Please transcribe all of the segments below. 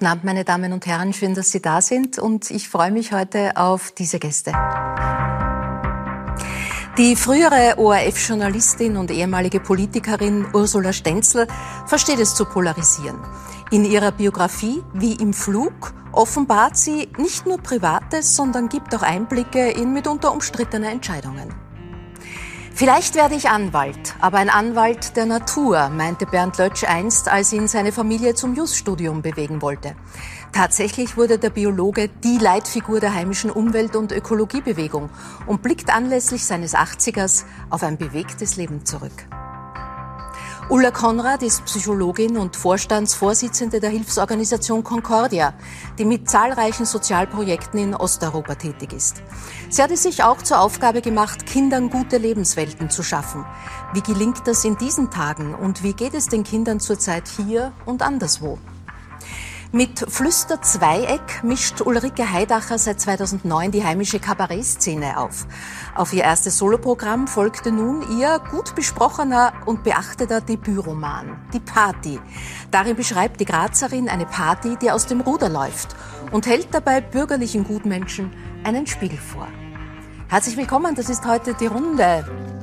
Guten Abend, meine Damen und Herren. Schön, dass Sie da sind. Und ich freue mich heute auf diese Gäste. Die frühere ORF-Journalistin und ehemalige Politikerin Ursula Stenzel versteht es zu polarisieren. In ihrer Biografie Wie im Flug offenbart sie nicht nur Privates, sondern gibt auch Einblicke in mitunter umstrittene Entscheidungen. Vielleicht werde ich Anwalt, aber ein Anwalt der Natur, meinte Bernd Lötsch einst, als ihn seine Familie zum Jus-Studium bewegen wollte. Tatsächlich wurde der Biologe die Leitfigur der heimischen Umwelt- und Ökologiebewegung und blickt anlässlich seines 80ers auf ein bewegtes Leben zurück. Ulla Konrad ist Psychologin und Vorstandsvorsitzende der Hilfsorganisation Concordia, die mit zahlreichen Sozialprojekten in Osteuropa tätig ist. Sie hat es sich auch zur Aufgabe gemacht, Kindern gute Lebenswelten zu schaffen. Wie gelingt das in diesen Tagen und wie geht es den Kindern zurzeit hier und anderswo? Mit Flüster Zweieck mischt Ulrike Heidacher seit 2009 die heimische Kabarettszene auf. Auf ihr erstes Soloprogramm folgte nun ihr gut besprochener und beachteter Debütroman, Die Party. Darin beschreibt die Grazerin eine Party, die aus dem Ruder läuft und hält dabei bürgerlichen Gutmenschen einen Spiegel vor. Herzlich willkommen, das ist heute die Runde.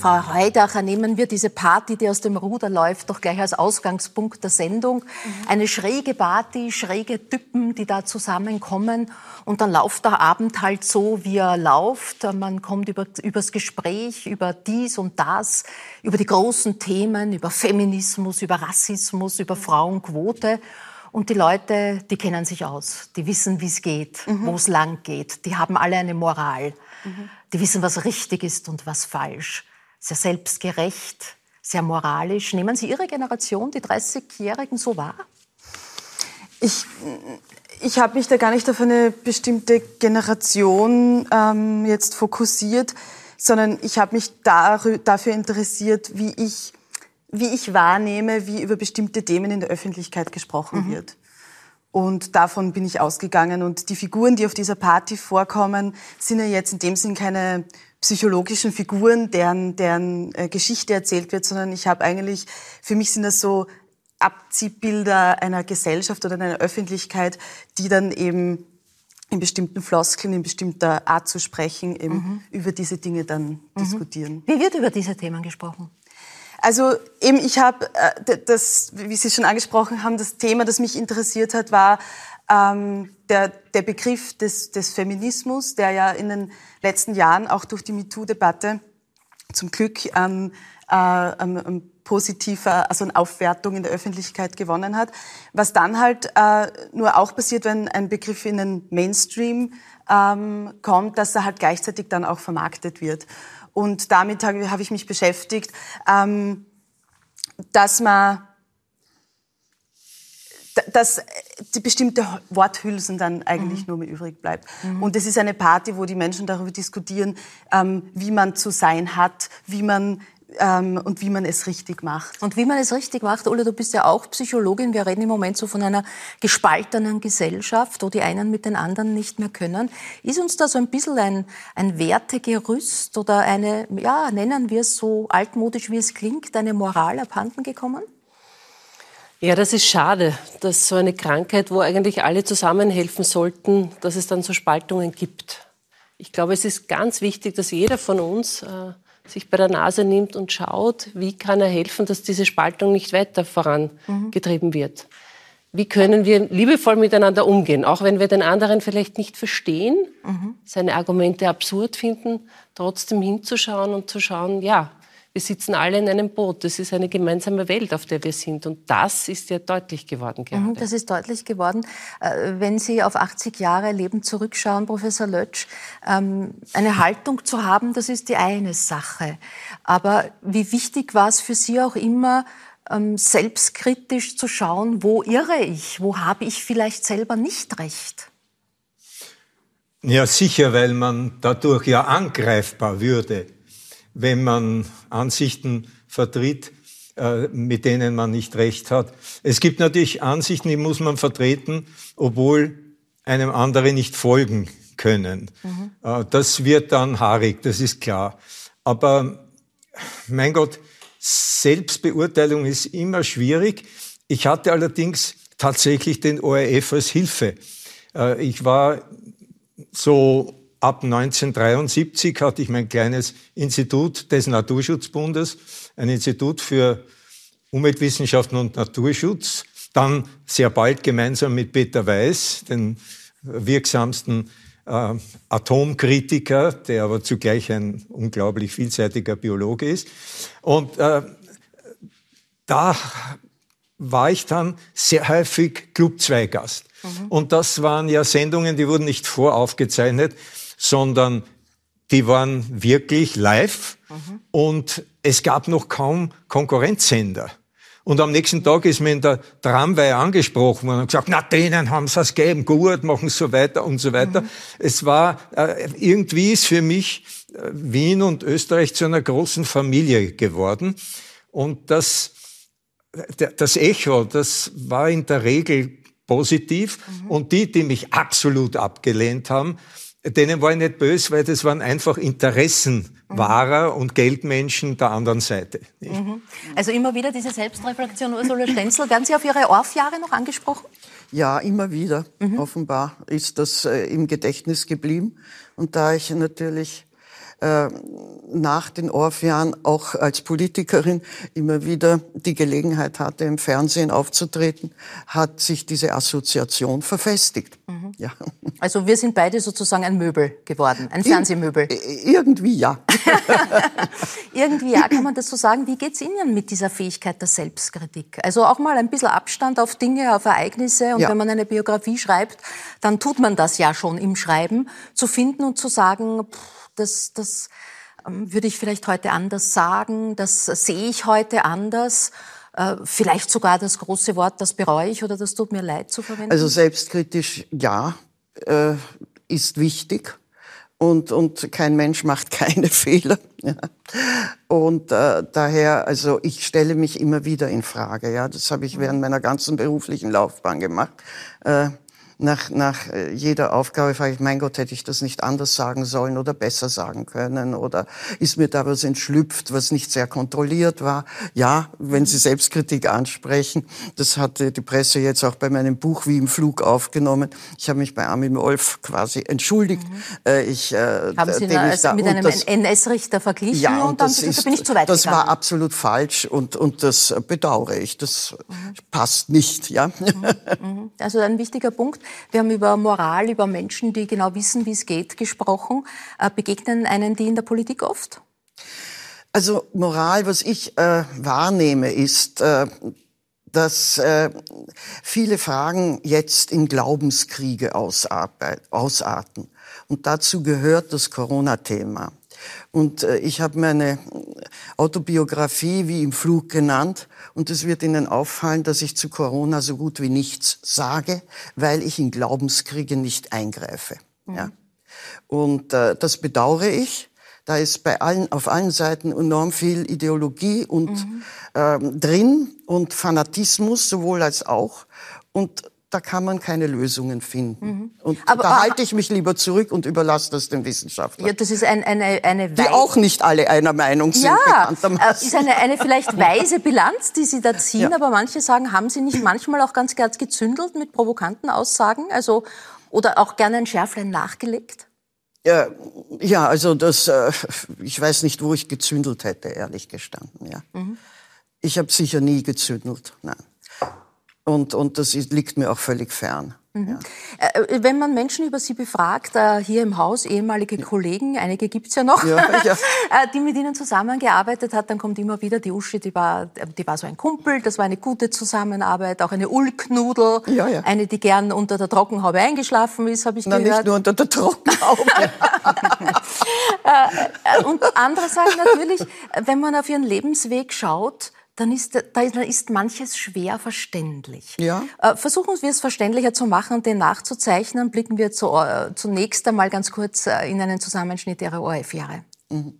Frau Heidacher, nehmen wir diese Party, die aus dem Ruder läuft, doch gleich als Ausgangspunkt der Sendung. Mhm. Eine schräge Party, schräge Typen, die da zusammenkommen. Und dann läuft der Abend halt so, wie er läuft. Man kommt über, übers Gespräch, über dies und das, über die großen Themen, über Feminismus, über Rassismus, über Frauenquote. Und die Leute, die kennen sich aus. Die wissen, wie es geht, mhm. wo es lang geht. Die haben alle eine Moral. Mhm. Die wissen, was richtig ist und was falsch sehr selbstgerecht, sehr moralisch. Nehmen Sie Ihre Generation, die 30-Jährigen, so wahr? Ich, ich habe mich da gar nicht auf eine bestimmte Generation ähm, jetzt fokussiert, sondern ich habe mich dafür interessiert, wie ich, wie ich wahrnehme, wie über bestimmte Themen in der Öffentlichkeit gesprochen mhm. wird. Und davon bin ich ausgegangen. Und die Figuren, die auf dieser Party vorkommen, sind ja jetzt in dem Sinn keine psychologischen Figuren, deren, deren äh, Geschichte erzählt wird, sondern ich habe eigentlich, für mich sind das so Abziehbilder einer Gesellschaft oder einer Öffentlichkeit, die dann eben in bestimmten Floskeln, in bestimmter Art zu sprechen, eben mhm. über diese Dinge dann mhm. diskutieren. Wie wird über diese Themen gesprochen? Also eben, ich habe äh, das, wie Sie schon angesprochen haben, das Thema, das mich interessiert hat, war ähm, der, der Begriff des, des Feminismus, der ja in den letzten Jahren auch durch die MeToo-Debatte zum Glück ähm, äh, ähm, positiver, also eine Aufwertung in der Öffentlichkeit gewonnen hat. Was dann halt äh, nur auch passiert, wenn ein Begriff in den Mainstream ähm, kommt, dass er halt gleichzeitig dann auch vermarktet wird. Und damit habe hab ich mich beschäftigt, ähm, dass man dass die bestimmte Worthülsen dann eigentlich mhm. nur mehr übrig bleibt. Mhm. Und es ist eine Party, wo die Menschen darüber diskutieren, ähm, wie man zu sein hat, wie man ähm, und wie man es richtig macht. Und wie man es richtig macht, Ulla, du bist ja auch Psychologin. Wir reden im Moment so von einer gespaltenen Gesellschaft, wo die einen mit den anderen nicht mehr können. Ist uns da so ein bisschen ein, ein Wertegerüst oder eine, ja, nennen wir es so altmodisch, wie es klingt, eine Moral abhanden gekommen? Ja, das ist schade, dass so eine Krankheit, wo eigentlich alle zusammenhelfen sollten, dass es dann so Spaltungen gibt. Ich glaube, es ist ganz wichtig, dass jeder von uns äh, sich bei der Nase nimmt und schaut, wie kann er helfen, dass diese Spaltung nicht weiter vorangetrieben wird. Wie können wir liebevoll miteinander umgehen, auch wenn wir den anderen vielleicht nicht verstehen, mhm. seine Argumente absurd finden, trotzdem hinzuschauen und zu schauen, ja, wir sitzen alle in einem Boot. Das ist eine gemeinsame Welt, auf der wir sind. Und das ist ja deutlich geworden gerade. Mhm, das ist deutlich geworden. Äh, wenn Sie auf 80 Jahre Leben zurückschauen, Professor Lötsch, ähm, eine Haltung zu haben, das ist die eine Sache. Aber wie wichtig war es für Sie auch immer, ähm, selbstkritisch zu schauen, wo irre ich, wo habe ich vielleicht selber nicht recht? Ja, sicher, weil man dadurch ja angreifbar würde wenn man Ansichten vertritt, äh, mit denen man nicht recht hat. Es gibt natürlich Ansichten, die muss man vertreten, obwohl einem andere nicht folgen können. Mhm. Äh, das wird dann haarig, das ist klar. Aber mein Gott, Selbstbeurteilung ist immer schwierig. Ich hatte allerdings tatsächlich den ORF als Hilfe. Äh, ich war so ab 1973 hatte ich mein kleines Institut des Naturschutzbundes, ein Institut für Umweltwissenschaften und Naturschutz, dann sehr bald gemeinsam mit Peter Weiß, den wirksamsten äh, Atomkritiker, der aber zugleich ein unglaublich vielseitiger Biologe ist. Und äh, da war ich dann sehr häufig Club 2 Gast. Mhm. Und das waren ja Sendungen, die wurden nicht voraufgezeichnet, sondern die waren wirklich live mhm. und es gab noch kaum Konkurrenzsender. Und am nächsten Tag ist mir in der Tramway angesprochen worden und gesagt, na, denen haben sie es gegeben, gut, machen so weiter und so weiter. Mhm. Es war, äh, irgendwie ist für mich äh, Wien und Österreich zu einer großen Familie geworden. Und das, das Echo, das war in der Regel positiv. Mhm. Und die, die mich absolut abgelehnt haben, denen war ich nicht böse, weil das waren einfach Interessenwahrer mhm. und Geldmenschen der anderen Seite. Mhm. Also immer wieder diese Selbstreflexion, Ursula Stenzel. Werden Sie auf Ihre Orff-Jahre noch angesprochen? Ja, immer wieder. Mhm. Offenbar ist das äh, im Gedächtnis geblieben. Und da ich natürlich äh, nach den Orff-Jahren auch als Politikerin immer wieder die Gelegenheit hatte, im Fernsehen aufzutreten, hat sich diese Assoziation verfestigt. Mhm. Ja. Also wir sind beide sozusagen ein Möbel geworden, ein Fernsehmöbel. Irgendwie ja. Irgendwie ja, kann man das so sagen. Wie geht's Ihnen mit dieser Fähigkeit der Selbstkritik? Also auch mal ein bisschen Abstand auf Dinge, auf Ereignisse. Und ja. wenn man eine Biografie schreibt, dann tut man das ja schon im Schreiben, zu finden und zu sagen, pff, das, das ähm, würde ich vielleicht heute anders sagen, das sehe ich heute anders. Äh, vielleicht sogar das große Wort, das bereue ich oder das tut mir leid zu verwenden? Also selbstkritisch ja, äh, ist wichtig. Und, und kein Mensch macht keine Fehler. Ja. Und äh, daher, also ich stelle mich immer wieder in Frage. Ja, das habe ich während meiner ganzen beruflichen Laufbahn gemacht. Äh, nach, nach äh, jeder Aufgabe frage ich, mein Gott, hätte ich das nicht anders sagen sollen oder besser sagen können? Oder ist mir da was entschlüpft, was nicht sehr kontrolliert war? Ja, wenn Sie Selbstkritik ansprechen, das hatte die Presse jetzt auch bei meinem Buch wie im Flug aufgenommen. Ich habe mich bei Armin Wolf quasi entschuldigt. Mhm. Äh, ich, äh, Haben Sie ihn also mit einem NS-Richter verglichen? Ja, und, und das, ist, bin ich zu weit das gegangen. war absolut falsch und, und das bedauere ich. Das mhm. passt nicht. Ja? Mhm. mhm. Also ein wichtiger Punkt. Wir haben über Moral, über Menschen, die genau wissen, wie es geht, gesprochen. Äh, begegnen einen die in der Politik oft? Also Moral, was ich äh, wahrnehme, ist, äh, dass äh, viele Fragen jetzt in Glaubenskriege ausarten. Und dazu gehört das Corona-Thema. Und äh, ich habe meine Autobiografie wie im Flug genannt. Und es wird Ihnen auffallen, dass ich zu Corona so gut wie nichts sage, weil ich in Glaubenskriege nicht eingreife. Mhm. Ja? Und äh, das bedauere ich. Da ist bei allen, auf allen Seiten enorm viel Ideologie und mhm. ähm, drin und Fanatismus sowohl als auch. Und da kann man keine Lösungen finden. Mhm. Und aber, da halte ich mich lieber zurück und überlasse das den Wissenschaftlern. Ja, das ist ein, eine, eine Die auch nicht alle einer Meinung sind, ja, äh, ist eine, eine vielleicht weise Bilanz, die Sie da ziehen, ja. aber manche sagen, haben Sie nicht manchmal auch ganz ganz gezündelt mit provokanten Aussagen? Also, oder auch gerne ein Schärflein nachgelegt? Ja, ja, also das, äh, ich weiß nicht, wo ich gezündelt hätte, ehrlich gestanden, ja. Mhm. Ich habe sicher nie gezündelt, nein. Und, und das liegt mir auch völlig fern. Mhm. Ja. Äh, wenn man Menschen über Sie befragt, äh, hier im Haus, ehemalige Kollegen, einige gibt's ja noch, ja, ja. Äh, die mit Ihnen zusammengearbeitet hat, dann kommt immer wieder die Uschi, die war, die war so ein Kumpel, das war eine gute Zusammenarbeit, auch eine Ulknudel, eine, die gern unter der Trockenhaube eingeschlafen ist, habe ich Na, gehört. nicht nur unter der Trockenhaube. Und andere sagen natürlich, wenn man auf ihren Lebensweg schaut, dann ist, da ist manches schwer verständlich. Ja. Äh, versuchen wir es verständlicher zu machen und den nachzuzeichnen. Blicken wir zu, äh, zunächst einmal ganz kurz äh, in einen Zusammenschnitt Ihrer ORF-Jahre. Mhm.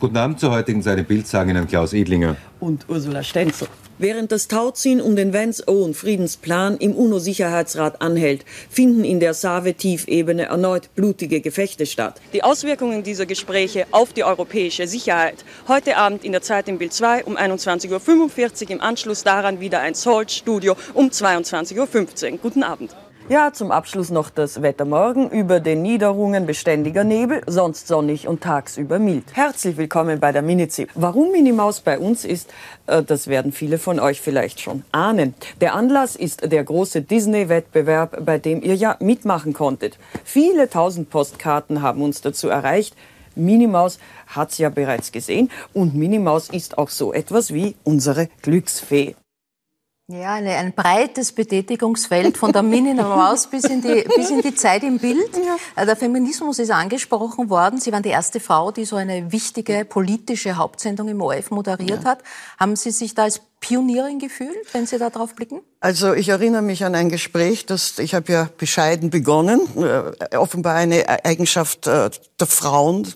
Guten Abend zur heutigen Seite Bild sagen Ihnen Klaus Edlinger und Ursula Stenzel. Während das Tauziehen um den Vance-Owen-Friedensplan im UNO-Sicherheitsrat anhält, finden in der Save-Tiefebene erneut blutige Gefechte statt. Die Auswirkungen dieser Gespräche auf die europäische Sicherheit. Heute Abend in der Zeit im Bild 2 um 21.45 Uhr, im Anschluss daran wieder ein Salt-Studio um 22.15 Uhr. Guten Abend. Ja, zum Abschluss noch das Wetter morgen. Über den Niederungen beständiger Nebel, sonst sonnig und tagsüber mild. Herzlich willkommen bei der Minizip. Warum Minimaus bei uns ist, äh, das werden viele von euch vielleicht schon ahnen. Der Anlass ist der große Disney-Wettbewerb, bei dem ihr ja mitmachen konntet. Viele tausend Postkarten haben uns dazu erreicht. Minimaus hat's ja bereits gesehen und Minimaus ist auch so etwas wie unsere Glücksfee. Ja, eine, ein breites Betätigungsfeld von der Mini-Maus bis, in die, bis in die Zeit im Bild. Ja. Äh, der Feminismus ist angesprochen worden. Sie waren die erste Frau, die so eine wichtige politische Hauptsendung im ORF moderiert ja. hat. Haben Sie sich da als Pionierin gefühlt, wenn Sie da drauf blicken? Also ich erinnere mich an ein Gespräch, das ich habe ja bescheiden begonnen, äh, offenbar eine Eigenschaft äh, der Frauen,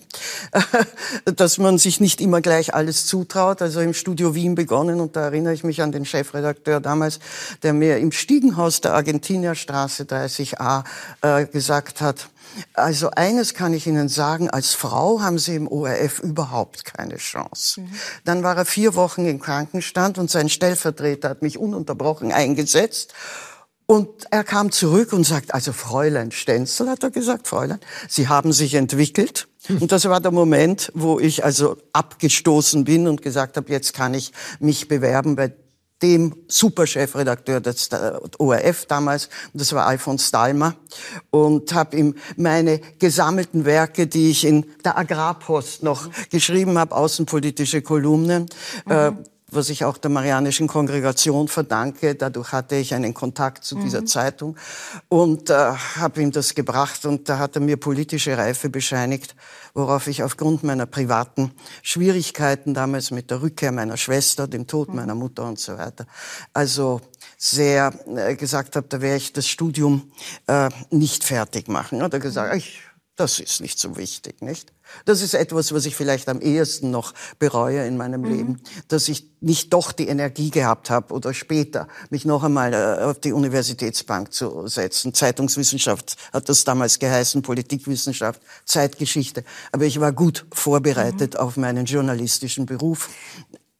äh, dass man sich nicht immer gleich alles zutraut. Also im Studio Wien begonnen und da erinnere ich mich an den Chefredakteur damals, der mir im Stiegenhaus der Argentinierstraße 30a äh, gesagt hat, also eines kann ich Ihnen sagen, als Frau haben Sie im ORF überhaupt keine Chance. Mhm. Dann war er vier Wochen im Krankenstand und sein Stellvertreter hat mich ununterbrochen eingesetzt. Und er kam zurück und sagt, also Fräulein Stenzel, hat er gesagt, Fräulein, Sie haben sich entwickelt. Und das war der Moment, wo ich also abgestoßen bin und gesagt habe, jetzt kann ich mich bewerben bei dem Superchefredakteur des ORF damals, das war Alfons Dahlmer, und habe ihm meine gesammelten Werke, die ich in der Agrarpost noch geschrieben habe, außenpolitische Kolumnen, mhm. äh, was ich auch der Marianischen Kongregation verdanke. Dadurch hatte ich einen Kontakt zu dieser mhm. Zeitung und äh, habe ihm das gebracht und da hat er mir politische Reife bescheinigt, worauf ich aufgrund meiner privaten Schwierigkeiten damals mit der Rückkehr meiner Schwester, dem Tod mhm. meiner Mutter und so weiter, also sehr äh, gesagt habe, da werde ich das Studium äh, nicht fertig machen. Hat er gesagt, mhm. ich das ist nicht so wichtig, nicht? Das ist etwas, was ich vielleicht am ehesten noch bereue in meinem mhm. Leben, dass ich nicht doch die Energie gehabt habe oder später mich noch einmal äh, auf die Universitätsbank zu setzen. Zeitungswissenschaft hat das damals geheißen, Politikwissenschaft, Zeitgeschichte. Aber ich war gut vorbereitet mhm. auf meinen journalistischen Beruf.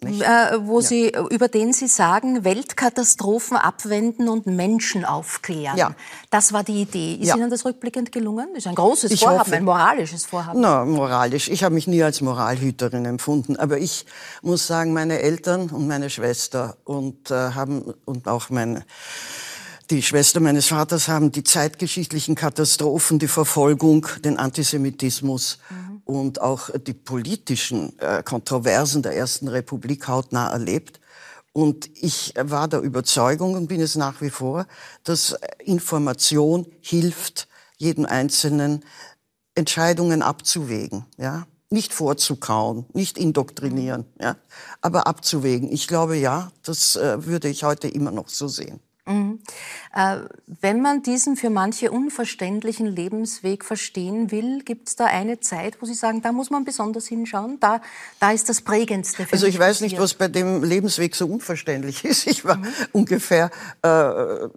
Äh, wo ja. Sie, über den Sie sagen, Weltkatastrophen abwenden und Menschen aufklären. Ja. Das war die Idee. Ist ja. Ihnen das rückblickend gelungen? Das ist ein großes ich Vorhaben, hoffe. ein moralisches Vorhaben. Na, moralisch. Ich habe mich nie als Moralhüterin empfunden. Aber ich muss sagen, meine Eltern und meine Schwester und äh, haben und auch meine die Schwester meines Vaters haben die zeitgeschichtlichen Katastrophen, die Verfolgung, den Antisemitismus mhm. Und auch die politischen äh, Kontroversen der Ersten Republik hautnah erlebt. Und ich war der Überzeugung und bin es nach wie vor, dass Information hilft, jedem Einzelnen Entscheidungen abzuwägen, ja. Nicht vorzukauen, nicht indoktrinieren, ja, aber abzuwägen. Ich glaube, ja, das äh, würde ich heute immer noch so sehen. Mhm. Äh, wenn man diesen für manche unverständlichen Lebensweg verstehen will, gibt es da eine Zeit, wo Sie sagen, da muss man besonders hinschauen, da, da ist das Prägendste. Für also ich weiß nicht, was bei dem Lebensweg so unverständlich ist. Ich war mhm. ungefähr, äh,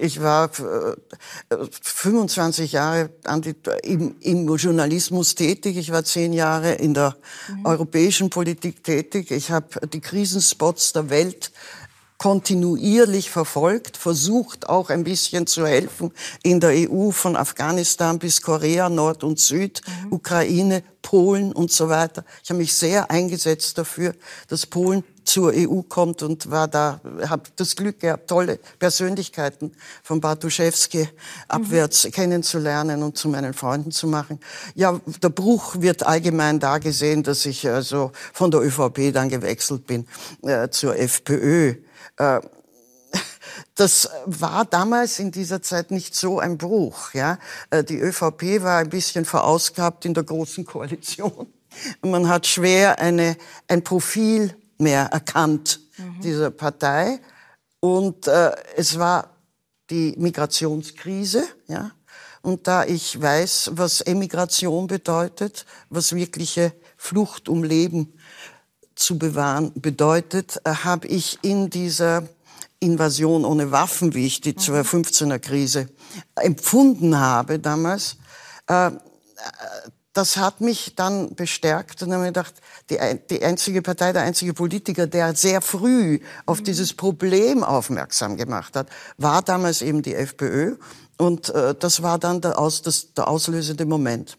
ich war äh, 25 Jahre im, im, Journalismus tätig, ich war zehn Jahre in der mhm. europäischen Politik tätig, ich habe die Krisenspots der Welt kontinuierlich verfolgt, versucht auch ein bisschen zu helfen in der EU von Afghanistan bis Korea, Nord und Süd, mhm. Ukraine, Polen und so weiter. Ich habe mich sehr eingesetzt dafür, dass Polen zur EU kommt und war da, habe das Glück gehabt, tolle Persönlichkeiten von Bartuszewski abwärts mhm. kennenzulernen und zu meinen Freunden zu machen. Ja, der Bruch wird allgemein da gesehen, dass ich also von der ÖVP dann gewechselt bin äh, zur FPÖ. Äh, das war damals in dieser Zeit nicht so ein Bruch. Ja? Äh, die ÖVP war ein bisschen verausgabt in der Großen Koalition. Man hat schwer eine, ein Profil mehr erkannt mhm. dieser Partei. Und äh, es war die Migrationskrise. Ja? Und da ich weiß, was Emigration bedeutet, was wirkliche Flucht um Leben zu bewahren bedeutet, äh, habe ich in dieser Invasion ohne Waffen, wie ich die 2015er Krise empfunden habe damals, äh, das hat mich dann bestärkt und habe mir gedacht, die, die einzige Partei, der einzige Politiker, der sehr früh auf dieses Problem aufmerksam gemacht hat, war damals eben die FPÖ. Und äh, das war dann der, aus, das, der auslösende Moment.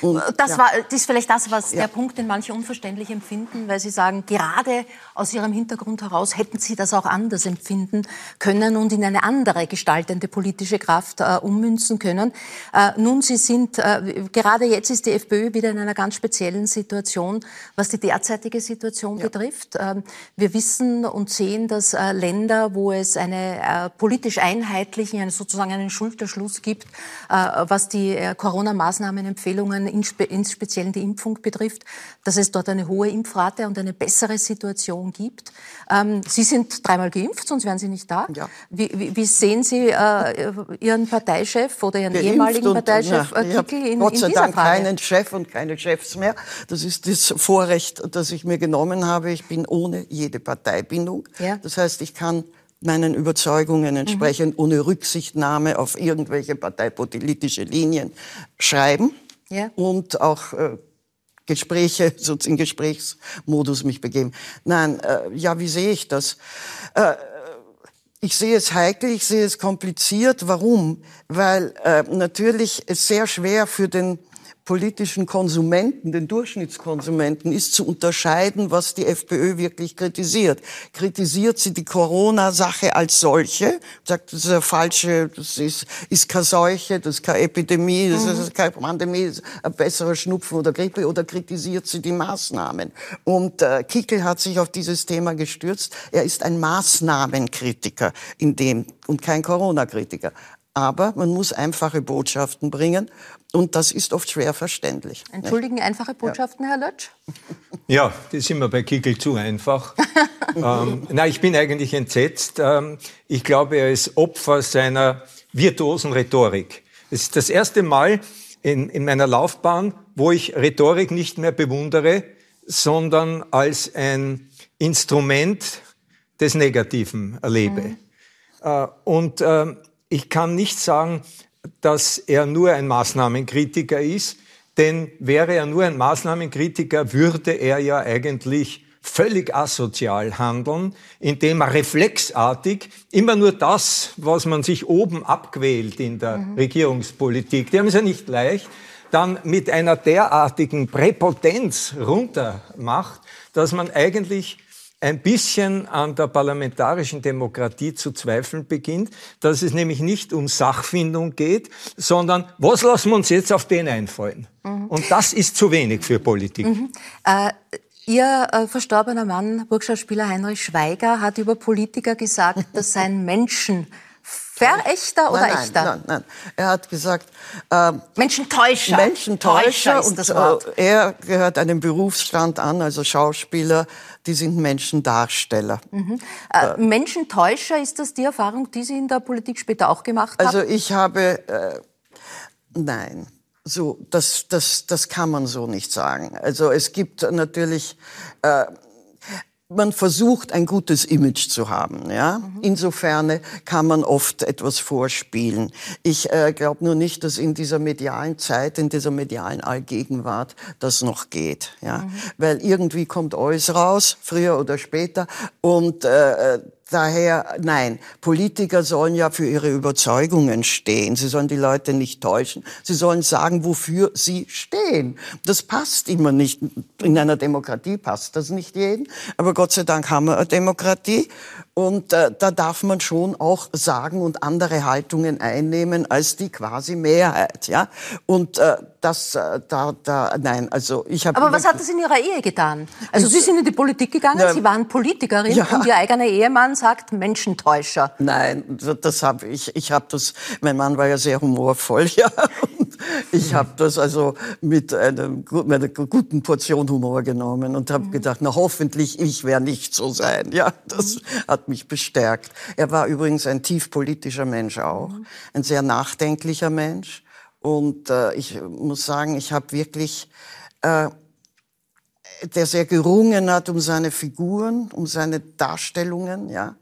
Und, das, ja. war, das ist vielleicht das, was ja. der Punkt, den manche unverständlich empfinden, weil sie sagen, gerade aus ihrem Hintergrund heraus hätten sie das auch anders empfinden können und in eine andere gestaltende politische Kraft äh, ummünzen können. Äh, nun, sie sind, äh, gerade jetzt ist die FPÖ wieder in einer ganz speziellen Situation, was die derzeitige Situation ja. betrifft. Ähm, wir wissen und sehen, dass äh, Länder, wo es eine äh, politisch einheitlichen, sozusagen einen Schulterschluss gibt, äh, was die Corona-Maßnahmen empfehlen, Empfehlungen, in speziell die Impfung betrifft, dass es dort eine hohe Impfrate und eine bessere Situation gibt. Ähm, Sie sind dreimal geimpft, sonst wären Sie nicht da. Ja. Wie, wie, wie, sehen Sie äh, Ihren Parteichef oder Ihren Geimpft ehemaligen Parteichef ja, äh, Kickel in, Gott sei in Dank Frage? keinen Chef und keine Chefs mehr. Das ist das Vorrecht, das ich mir genommen habe. Ich bin ohne jede Parteibindung. Ja. Das heißt, ich kann meinen Überzeugungen entsprechend mhm. ohne Rücksichtnahme auf irgendwelche parteipolitische Linien schreiben ja. und auch äh, Gespräche, so in Gesprächsmodus mich begeben. Nein, äh, ja, wie sehe ich das? Äh, ich sehe es heikel, ich sehe es kompliziert. Warum? Weil äh, natürlich es sehr schwer für den politischen Konsumenten, den Durchschnittskonsumenten, ist zu unterscheiden, was die FPÖ wirklich kritisiert. Kritisiert sie die Corona-Sache als solche, sagt, das ist eine falsche, das ist, ist keine Seuche, das ist keine Epidemie, das ist mhm. keine Pandemie, das ist ein besserer Schnupfen oder Grippe, oder kritisiert sie die Maßnahmen? Und äh, Kickel hat sich auf dieses Thema gestürzt. Er ist ein Maßnahmenkritiker in dem und kein Corona-Kritiker. Aber man muss einfache Botschaften bringen und das ist oft schwer verständlich. Entschuldigen, nicht? einfache Botschaften, ja. Herr Lötsch? Ja, das ist immer bei Kickel zu einfach. ähm, na, ich bin eigentlich entsetzt. Ähm, ich glaube, er ist Opfer seiner virtuosen Rhetorik. Es ist das erste Mal in, in meiner Laufbahn, wo ich Rhetorik nicht mehr bewundere, sondern als ein Instrument des Negativen erlebe. Mhm. Äh, und äh, ich kann nicht sagen, dass er nur ein Maßnahmenkritiker ist, denn wäre er nur ein Maßnahmenkritiker, würde er ja eigentlich völlig asozial handeln, indem er reflexartig immer nur das, was man sich oben abquält in der mhm. Regierungspolitik, die haben es ja nicht leicht, dann mit einer derartigen Präpotenz runtermacht, dass man eigentlich ein bisschen an der parlamentarischen Demokratie zu zweifeln beginnt, dass es nämlich nicht um Sachfindung geht, sondern was lassen wir uns jetzt auf den einfallen? Mhm. Und das ist zu wenig für Politik. Mhm. Äh, Ihr äh, verstorbener Mann, Burgschauspieler Heinrich Schweiger, hat über Politiker gesagt, das seien Menschen. Verächter oder nein, nein, echter? Nein, nein. Er hat gesagt, äh, Menschentäuscher. Menschentäuscher. und äh, er gehört einem Berufsstand an, also Schauspieler, die sind Menschendarsteller. Mhm. Äh, äh, Menschentäuscher, ist das die Erfahrung, die Sie in der Politik später auch gemacht haben? Also ich habe, äh, nein. So, das, das, das kann man so nicht sagen. Also es gibt natürlich, äh, man versucht, ein gutes Image zu haben. Ja? Mhm. Insofern kann man oft etwas vorspielen. Ich äh, glaube nur nicht, dass in dieser medialen Zeit, in dieser medialen Allgegenwart das noch geht. Ja? Mhm. Weil irgendwie kommt alles raus, früher oder später. Und äh, Daher, nein, Politiker sollen ja für ihre Überzeugungen stehen. Sie sollen die Leute nicht täuschen. Sie sollen sagen, wofür sie stehen. Das passt immer nicht. In einer Demokratie passt das nicht jeden. Aber Gott sei Dank haben wir eine Demokratie. Und äh, da darf man schon auch sagen und andere Haltungen einnehmen als die quasi Mehrheit. Ja? Und äh, das, äh, da, da, nein, also ich habe. Aber was hat das in Ihrer Ehe getan? Also Sie sind in die Politik gegangen, ja, Sie waren Politikerin ja. und Ihr eigener Ehemann sagt Menschentäuscher. Nein, das habe ich. Ich habe das. Mein Mann war ja sehr humorvoll, ja. Und ich habe das also mit einer, mit einer guten Portion Humor genommen und habe mhm. gedacht, na hoffentlich ich werde nicht so sein. Ja, das mhm. hat mich bestärkt. Er war übrigens ein tief politischer Mensch auch, mhm. ein sehr nachdenklicher Mensch. Und äh, ich muss sagen, ich habe wirklich äh, der sehr gerungen hat um seine Figuren, um seine Darstellungen, ja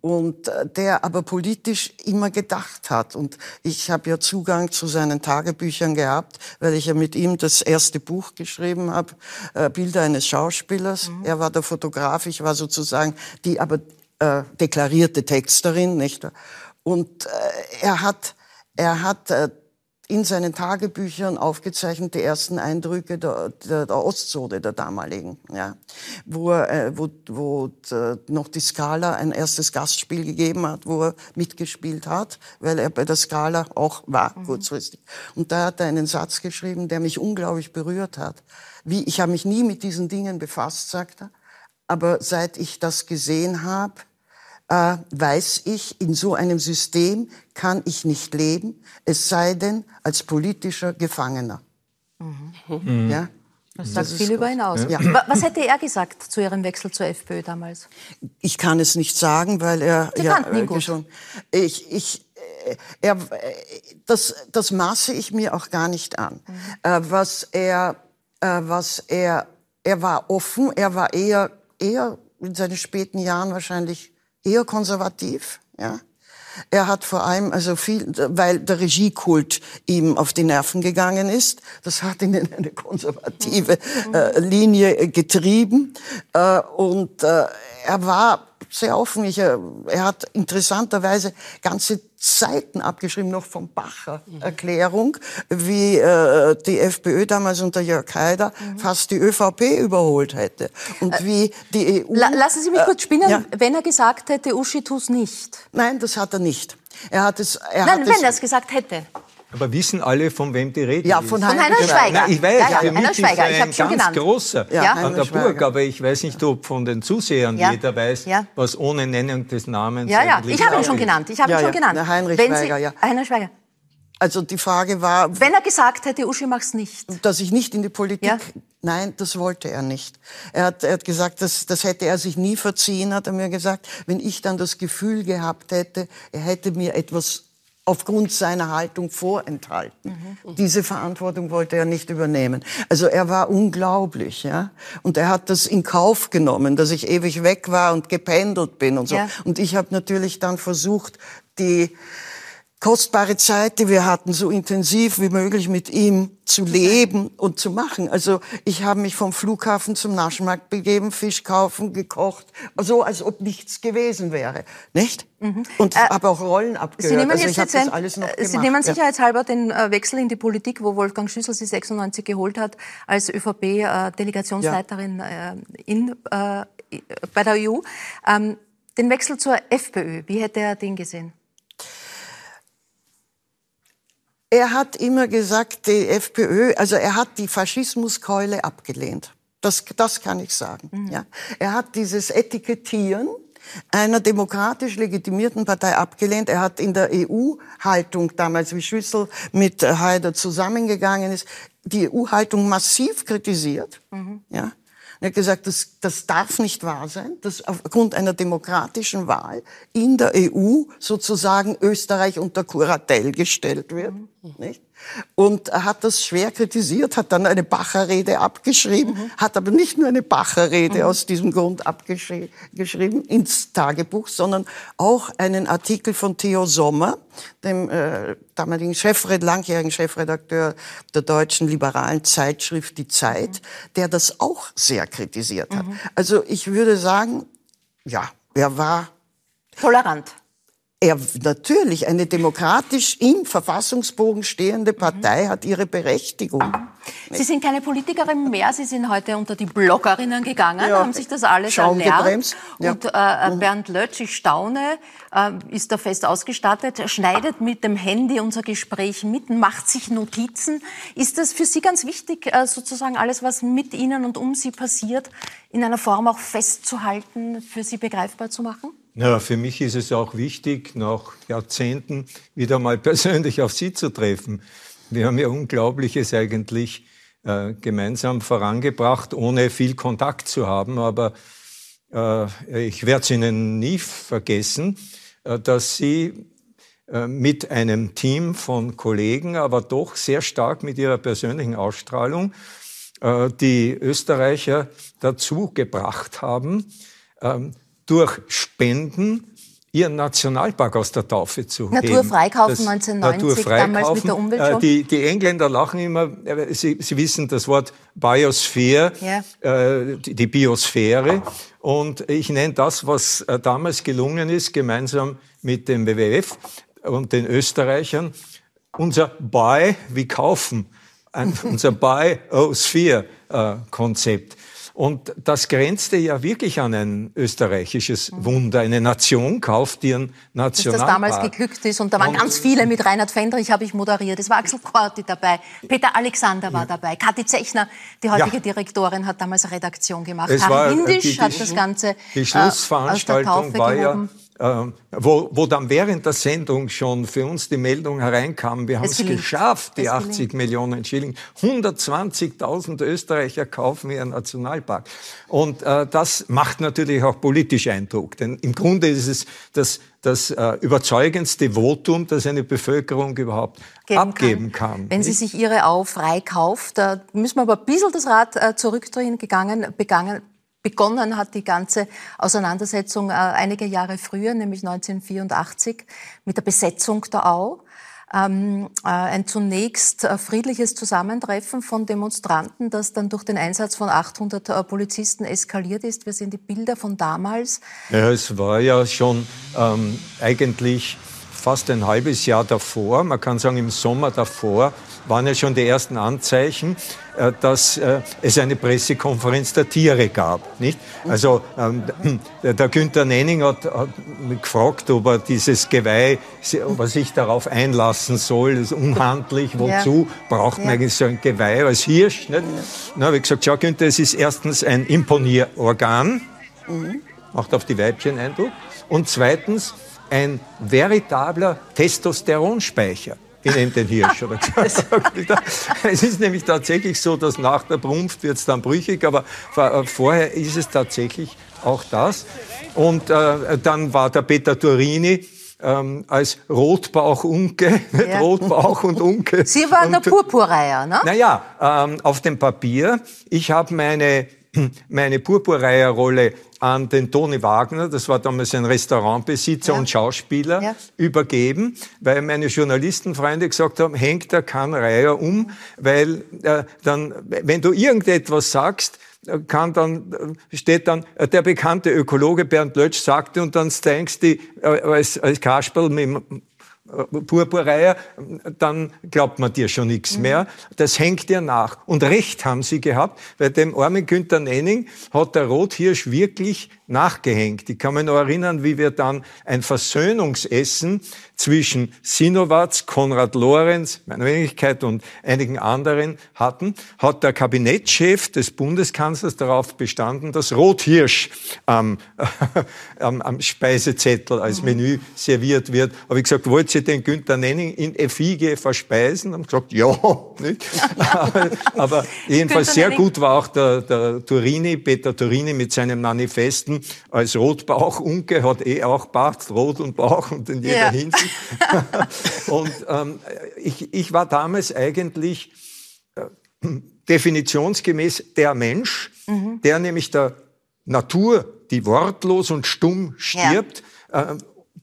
und äh, der aber politisch immer gedacht hat. Und ich habe ja Zugang zu seinen Tagebüchern gehabt, weil ich ja mit ihm das erste Buch geschrieben habe, äh, Bilder eines Schauspielers. Mhm. Er war der Fotograf, ich war sozusagen die aber äh, deklarierte Texterin, nicht? Und äh, er hat er hat äh, in seinen Tagebüchern aufgezeichnet die ersten Eindrücke der, der, der Ostzone der damaligen, ja, wo, äh, wo, wo noch die Skala ein erstes Gastspiel gegeben hat, wo er mitgespielt hat, weil er bei der Skala auch war mhm. kurzfristig. Und da hat er einen Satz geschrieben, der mich unglaublich berührt hat. Wie ich habe mich nie mit diesen Dingen befasst, sagt er, aber seit ich das gesehen habe, äh, weiß ich, in so einem System kann ich nicht leben, es sei denn als politischer Gefangener. Mhm. Ja? Das sagt das viel über ihn aus. Ja. Was hätte er gesagt zu Ihrem Wechsel zur FPÖ damals? Ich kann es nicht sagen, weil er Sie ja ihn gut. schon. Ich, ich, äh, er, äh, das, das maße ich mir auch gar nicht an. Mhm. Äh, was er, was er, er war offen. Er war eher, eher in seinen späten Jahren wahrscheinlich eher konservativ. Ja. Er hat vor allem also viel, weil der Regiekult ihm auf die Nerven gegangen ist. Das hat ihn in eine konservative äh, Linie getrieben. Äh, und äh, er war sehr offen. Ich, äh, er hat interessanterweise ganze Seiten abgeschrieben, noch vom Bacher Erklärung, wie äh, die FPÖ damals unter Jörg Haider mhm. fast die ÖVP überholt hätte. Und äh, wie die EU... lassen Sie mich kurz spinnen, ja. wenn er gesagt hätte, Uschi tu's nicht. Nein, das hat er nicht. Er hat es... Er Nein, hat wenn er es gesagt hätte. Aber wissen alle, von wem die Rede ja, von ist? Von Heiner Schweiger. Nein, ich weiß, ja, ja, für mich Schweiger. ist er ein ganz genannt. großer ja. an der Burg, aber ich weiß nicht, ob von den Zusehern ja. jeder weiß, ja. was ohne Nennung des Namens Ja, ja, ich habe ihn schon genannt. Ich habe ihn schon genannt. Heinrich Wenn Schweiger, Sie, ja. Heinrich Schweiger. Also die Frage war... Wenn er gesagt hätte, Uschi mach's nicht. Dass ich nicht in die Politik... Nein, das wollte er nicht. Er hat, er hat gesagt, das, das hätte er sich nie verziehen, hat er mir gesagt, wenn ich dann das Gefühl gehabt hätte, er hätte mir etwas aufgrund seiner Haltung vorenthalten. Mhm. Diese Verantwortung wollte er nicht übernehmen. Also er war unglaublich, ja. Und er hat das in Kauf genommen, dass ich ewig weg war und gependelt bin und so. Ja. Und ich habe natürlich dann versucht, die kostbare Zeit, die wir hatten, so intensiv wie möglich mit ihm zu leben und zu machen. Also ich habe mich vom Flughafen zum Naschmarkt begeben, Fisch kaufen, gekocht, so als ob nichts gewesen wäre, nicht? Mhm. Und äh, habe auch Rollen abgehört. Sie nehmen also jetzt also alles noch gemacht. Sie nehmen sicherheitshalber den äh, Wechsel in die Politik, wo Wolfgang Schüssel Sie 96 geholt hat als ÖVP-Delegationsleiterin äh, in, äh, bei der EU. Ähm, den Wechsel zur FPÖ, wie hätte er den gesehen? Er hat immer gesagt, die FPÖ, also er hat die Faschismuskeule abgelehnt. Das, das kann ich sagen. Mhm. Ja. Er hat dieses Etikettieren einer demokratisch legitimierten Partei abgelehnt. Er hat in der EU-Haltung damals, wie Schüssel mit Haider zusammengegangen ist, die EU-Haltung massiv kritisiert. Mhm. Ja. Er hat gesagt, das, das darf nicht wahr sein, dass aufgrund einer demokratischen Wahl in der EU sozusagen Österreich unter Kuratell gestellt wird. Mhm. Nicht? Und er hat das schwer kritisiert, hat dann eine Bacher-Rede abgeschrieben, mhm. hat aber nicht nur eine Bacher-Rede mhm. aus diesem Grund abgeschrieben ins Tagebuch, sondern auch einen Artikel von Theo Sommer, dem äh, damaligen Chefred langjährigen Chefredakteur der deutschen liberalen Zeitschrift Die Zeit, mhm. der das auch sehr kritisiert hat. Mhm. Also ich würde sagen, ja, er war tolerant. Er, natürlich, eine demokratisch im Verfassungsbogen stehende Partei mhm. hat ihre Berechtigung. Sie sind keine Politikerin mehr, Sie sind heute unter die Bloggerinnen gegangen, ja, haben sich das alles Schaum erlernt. Ja. Und äh, äh, mhm. Bernd Lötsch, ich staune, äh, ist da fest ausgestattet, schneidet mit dem Handy unser Gespräch mit, macht sich Notizen. Ist das für Sie ganz wichtig, äh, sozusagen alles, was mit Ihnen und um Sie passiert, in einer Form auch festzuhalten, für Sie begreifbar zu machen? Ja, für mich ist es auch wichtig, nach Jahrzehnten wieder mal persönlich auf Sie zu treffen. Wir haben ja Unglaubliches eigentlich äh, gemeinsam vorangebracht, ohne viel Kontakt zu haben. Aber äh, ich werde es Ihnen nie vergessen, äh, dass Sie äh, mit einem Team von Kollegen, aber doch sehr stark mit Ihrer persönlichen Ausstrahlung äh, die Österreicher dazu gebracht haben, ähm, durch Spenden ihren Nationalpark aus der Taufe zu heben. Naturfreikaufen 1990, damals mit der Umweltschutz. Äh, die, die Engländer lachen immer, sie, sie wissen das Wort Biosphäre, ja. äh, die, Biosphäre. Und ich nenne das, was äh, damals gelungen ist, gemeinsam mit dem WWF und den Österreichern, unser Buy wie kaufen, ein, unser Buy-O-Sphere-Konzept. Und das grenzte ja wirklich an ein österreichisches Wunder. Eine Nation kauft ihren Nationalpark. Dass das damals geglückt ist. Und da waren und ganz viele mit Reinhard Fendrich, habe ich moderiert. Es war Axel Korti dabei. Peter Alexander war ja. dabei. Kathi Zechner, die heutige ja. Direktorin, hat damals Redaktion gemacht. Es Harry Hindisch die, die, hat das Ganze die Schlussveranstaltung äh, aus der Taufe war gehoben. ja wo, wo dann während der Sendung schon für uns die Meldung hereinkam, wir haben es geschafft, die 80 Millionen Schilling. 120.000 Österreicher kaufen ihren Nationalpark. Und äh, das macht natürlich auch politisch Eindruck, denn im Grunde ist es das, das äh, überzeugendste Votum, das eine Bevölkerung überhaupt Geben abgeben kann. kann Wenn nicht? sie sich ihre Au frei kauft, da müssen wir aber ein bisschen das Rad äh, zurückdrehen, gegangen, begangen, Begonnen hat die ganze Auseinandersetzung äh, einige Jahre früher, nämlich 1984, mit der Besetzung der Au. Ähm, äh, ein zunächst äh, friedliches Zusammentreffen von Demonstranten, das dann durch den Einsatz von 800 äh, Polizisten eskaliert ist. Wir sehen die Bilder von damals. Ja, es war ja schon ähm, eigentlich fast ein halbes Jahr davor, man kann sagen im Sommer davor, waren ja schon die ersten Anzeichen, äh, dass äh, es eine Pressekonferenz der Tiere gab. Nicht? Also ähm, der Günther Nenning hat, hat gefragt, ob er dieses Geweih, ob er sich darauf einlassen soll. Das ist unhandlich. Wozu ja. braucht man eigentlich so ein Geweih als Hirsch? Nicht? Na, habe ich gesagt, schau Günther, es ist erstens ein Imponierorgan, mhm. macht auf die Weibchen Eindruck. Und zweitens ein veritabler Testosteronspeicher in den Hirsch. Oder es ist nämlich tatsächlich so, dass nach der Brunft wird es dann brüchig, aber äh, vorher ist es tatsächlich auch das. Und äh, dann war der Peter Turini, ähm, als Rotbauch Unke, ja. Rotbauch und Unke. Sie waren der Purpurreiher, ne? Naja, ähm, auf dem Papier. Ich habe meine meine Purpurreiher-Rolle an den Toni Wagner, das war damals ein Restaurantbesitzer ja. und Schauspieler, ja. übergeben, weil meine Journalistenfreunde gesagt haben, hängt da kein Reiher um, weil äh, dann, wenn du irgendetwas sagst, kann dann, steht dann, äh, der bekannte Ökologe Bernd Lötsch sagte und dann denkst du äh, als, als Kasperl mit dem Purpurreiher, dann glaubt man dir schon nichts mhm. mehr. Das hängt dir nach. Und recht haben sie gehabt, weil dem armen Günther Nenning hat der Rothirsch wirklich nachgehängt. Ich kann mich noch erinnern, wie wir dann ein Versöhnungsessen zwischen Sinowatz, Konrad Lorenz, meiner Wenigkeit und einigen anderen hatten, hat der Kabinettschef des Bundeskanzlers darauf bestanden, dass Rothirsch am, am, am Speisezettel als Menü serviert wird. Aber ich gesagt, wollt ihr den Günther Nenning in Effige verspeisen? Haben gesagt, ja. Nicht? Aber jedenfalls sehr gut war auch der, der Turini, Peter Turini mit seinem Manifesten als Rotbauch. Unke hat eh auch Bart, Rot und Bauch und in jeder ja. Hinsicht. und ähm, ich, ich war damals eigentlich äh, definitionsgemäß der Mensch, mhm. der nämlich der Natur, die wortlos und stumm stirbt, ja. äh,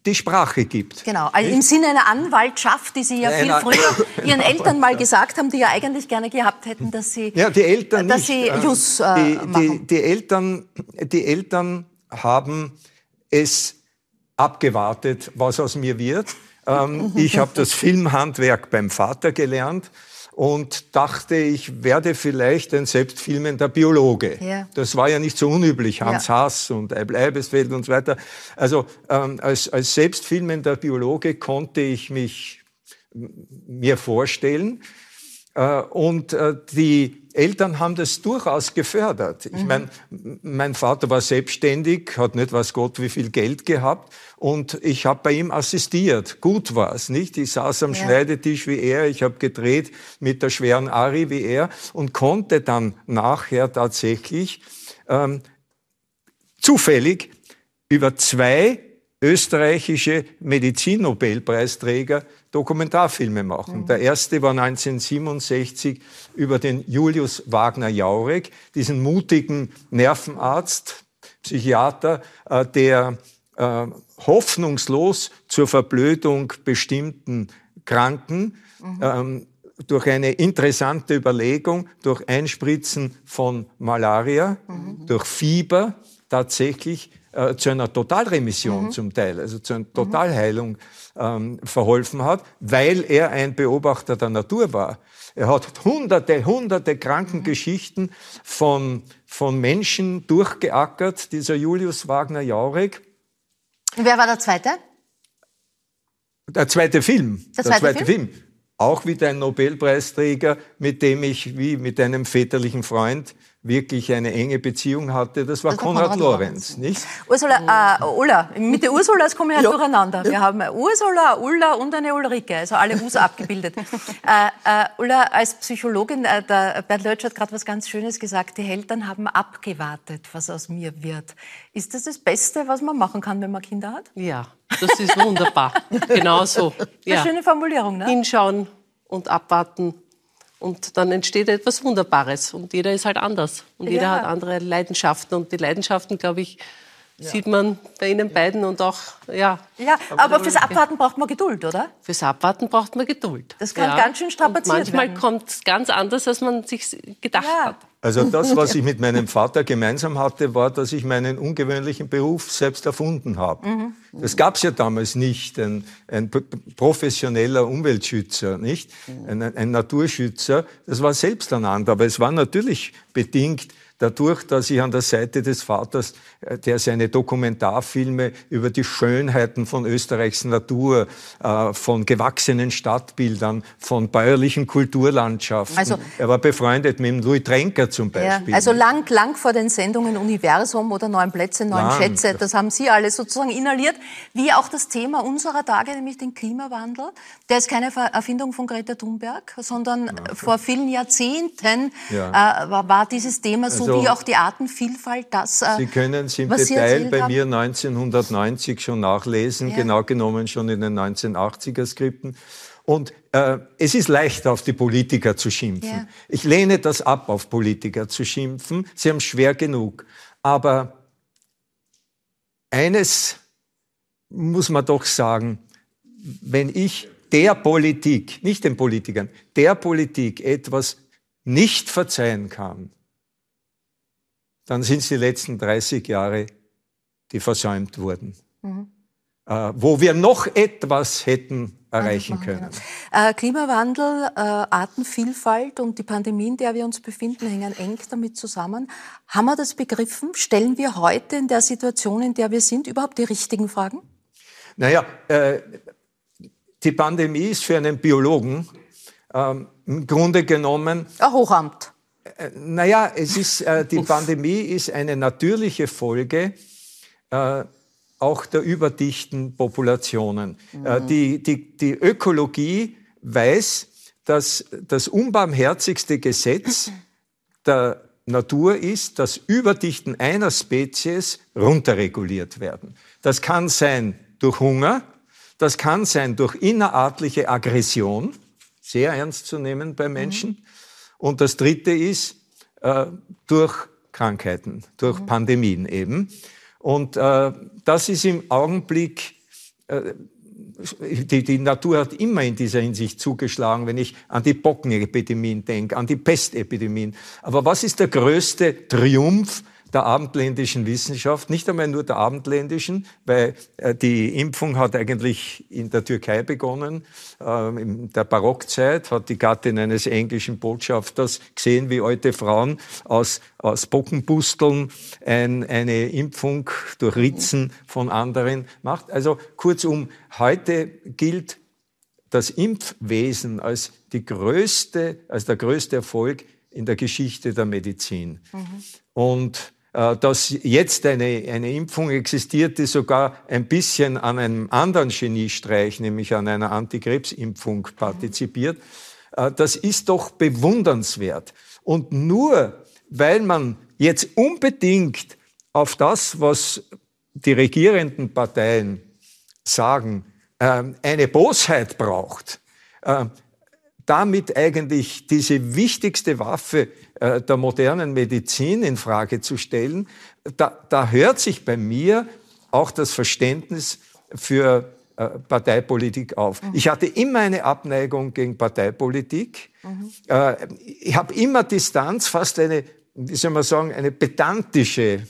die Sprache gibt. Genau, also im Sinne einer Anwaltschaft, die Sie ja viel früher Ihren Eltern mal gesagt haben, die ja eigentlich gerne gehabt hätten, dass Sie, ja, die Eltern dass nicht. Sie Jus äh, die, die, die, Eltern, die Eltern haben es abgewartet, was aus mir wird. Ähm, ich habe das Filmhandwerk beim Vater gelernt und dachte, ich werde vielleicht ein selbstfilmender Biologe. Ja. Das war ja nicht so unüblich, Hans ja. Haas und Eibel Eibesfeld und so weiter. Also ähm, als, als selbstfilmender Biologe konnte ich mich mir vorstellen. Äh, und äh, die Eltern haben das durchaus gefördert. Ich mhm. meine, mein Vater war selbstständig, hat nicht was Gott wie viel Geld gehabt und ich habe bei ihm assistiert. Gut war's, nicht? Ich saß am ja. Schneidetisch wie er, ich habe gedreht mit der schweren Ari wie er und konnte dann nachher tatsächlich ähm, zufällig über zwei österreichische Medizinnobelpreisträger Dokumentarfilme machen. Mhm. Der erste war 1967 über den Julius Wagner Jaurek, diesen mutigen Nervenarzt, Psychiater, äh, der äh, hoffnungslos zur Verblödung bestimmten Kranken mhm. ähm, durch eine interessante Überlegung, durch Einspritzen von Malaria, mhm. durch Fieber tatsächlich äh, zu einer Totalremission mhm. zum Teil, also zu einer Totalheilung ähm, verholfen hat, weil er ein Beobachter der Natur war. Er hat hunderte, hunderte Krankengeschichten von, von Menschen durchgeackert, dieser Julius Wagner Jaurek. Wer war der Zweite? Der zweite Film. Der zweite, der zweite Film? Film. Auch wieder ein Nobelpreisträger, mit dem ich wie mit einem väterlichen Freund wirklich eine enge Beziehung hatte, das war das Konrad, Konrad Lorenz, nicht? Ursula, äh, Ulla, mit den Ursulas komme ich halt ja. durcheinander. Wir haben eine Ursula, Ulla und eine Ulrike, also alle Us abgebildet. äh, äh, Ulla, als Psychologin, äh, der Bernd Lötsch hat gerade was ganz Schönes gesagt, die Eltern haben abgewartet, was aus mir wird. Ist das das Beste, was man machen kann, wenn man Kinder hat? Ja, das ist wunderbar. genau so. Ja. Eine schöne Formulierung, ne? Hinschauen und abwarten und dann entsteht etwas Wunderbares. Und jeder ist halt anders. Und jeder ja. hat andere Leidenschaften. Und die Leidenschaften, glaube ich, ja. sieht man bei Ihnen beiden und auch, ja. Ja, aber fürs Abwarten braucht man Geduld, oder? Fürs Abwarten braucht man Geduld. Das kann ja. ganz schön strapaziert und manchmal werden. kommt es ganz anders, als man sich gedacht ja. hat. Also das, was ich mit meinem Vater gemeinsam hatte, war, dass ich meinen ungewöhnlichen Beruf selbst erfunden habe. Mhm. Das gab es ja damals nicht, ein, ein professioneller Umweltschützer, nicht? Ein, ein Naturschützer. Das war selbsternannt, aber es war natürlich bedingt dadurch, dass ich an der Seite des Vaters, äh, der seine Dokumentarfilme über die Schönheiten von Österreichs Natur, äh, von gewachsenen Stadtbildern, von bäuerlichen Kulturlandschaften. Also, er war befreundet mit Louis Trenker zum Beispiel. Ja, also lang, lang vor den Sendungen Universum oder Neun Plätze, Neun lang. Schätze, das haben Sie alle sozusagen inhaliert, wie auch das Thema unserer Tage, nämlich den Klimawandel. Der ist keine Erfindung von Greta Thunberg, sondern ja, vor vielen Jahrzehnten ja. äh, war, dieses Thema so also, wie auch die Artenvielfalt. Das, äh, Sie können es im Detail bei mir 1990 schon nachlesen, genau genommen schon in den 1980er Skripten. Und äh, es ist leicht, auf die Politiker zu schimpfen. Ja. Ich lehne das ab, auf Politiker zu schimpfen. Sie haben schwer genug. Aber eines muss man doch sagen, wenn ich der Politik, nicht den Politikern, der Politik etwas nicht verzeihen kann, dann sind es die letzten 30 Jahre, die versäumt wurden. Mhm. Äh, wo wir noch etwas hätten erreichen können. Äh, Klimawandel, äh, Artenvielfalt und die Pandemie, in der wir uns befinden, hängen eng damit zusammen. Haben wir das begriffen? Stellen wir heute in der Situation, in der wir sind, überhaupt die richtigen Fragen? Naja, äh, die Pandemie ist für einen Biologen ähm, im Grunde genommen... Ein Hochamt. Äh, naja, es ist, äh, die Pandemie ist eine natürliche Folge äh, auch der überdichten Populationen. Äh, mhm. die, die, die Ökologie weiß, dass das unbarmherzigste Gesetz der Natur ist, dass Überdichten einer Spezies runterreguliert werden. Das kann sein durch Hunger, das kann sein durch innerartliche Aggression, sehr ernst zu nehmen bei Menschen. Mhm. Und das Dritte ist äh, durch Krankheiten, durch mhm. Pandemien eben. Und äh, das ist im Augenblick, äh, die, die Natur hat immer in dieser Hinsicht zugeschlagen, wenn ich an die Bockenepidemien denke, an die Pestepidemien. Aber was ist der größte Triumph der abendländischen Wissenschaft, nicht einmal nur der abendländischen, weil äh, die Impfung hat eigentlich in der Türkei begonnen. Ähm, in der Barockzeit hat die Gattin eines englischen Botschafters gesehen, wie alte Frauen aus, aus Bockenbusteln ein, eine Impfung durch Ritzen von anderen macht. Also kurzum, heute gilt das Impfwesen als die größte, als der größte Erfolg in der Geschichte der Medizin. Mhm. Und dass jetzt eine, eine Impfung existiert, die sogar ein bisschen an einem anderen Geniestreich, nämlich an einer Antikrebsimpfung partizipiert. Äh, das ist doch bewundernswert. Und nur weil man jetzt unbedingt auf das, was die regierenden Parteien sagen, ähm, eine Bosheit braucht, äh, damit eigentlich diese wichtigste Waffe äh, der modernen Medizin in Frage zu stellen, da, da hört sich bei mir auch das Verständnis für äh, Parteipolitik auf. Mhm. Ich hatte immer eine Abneigung gegen Parteipolitik. Mhm. Äh, ich habe immer Distanz, fast eine, wie soll man sagen, eine pedantische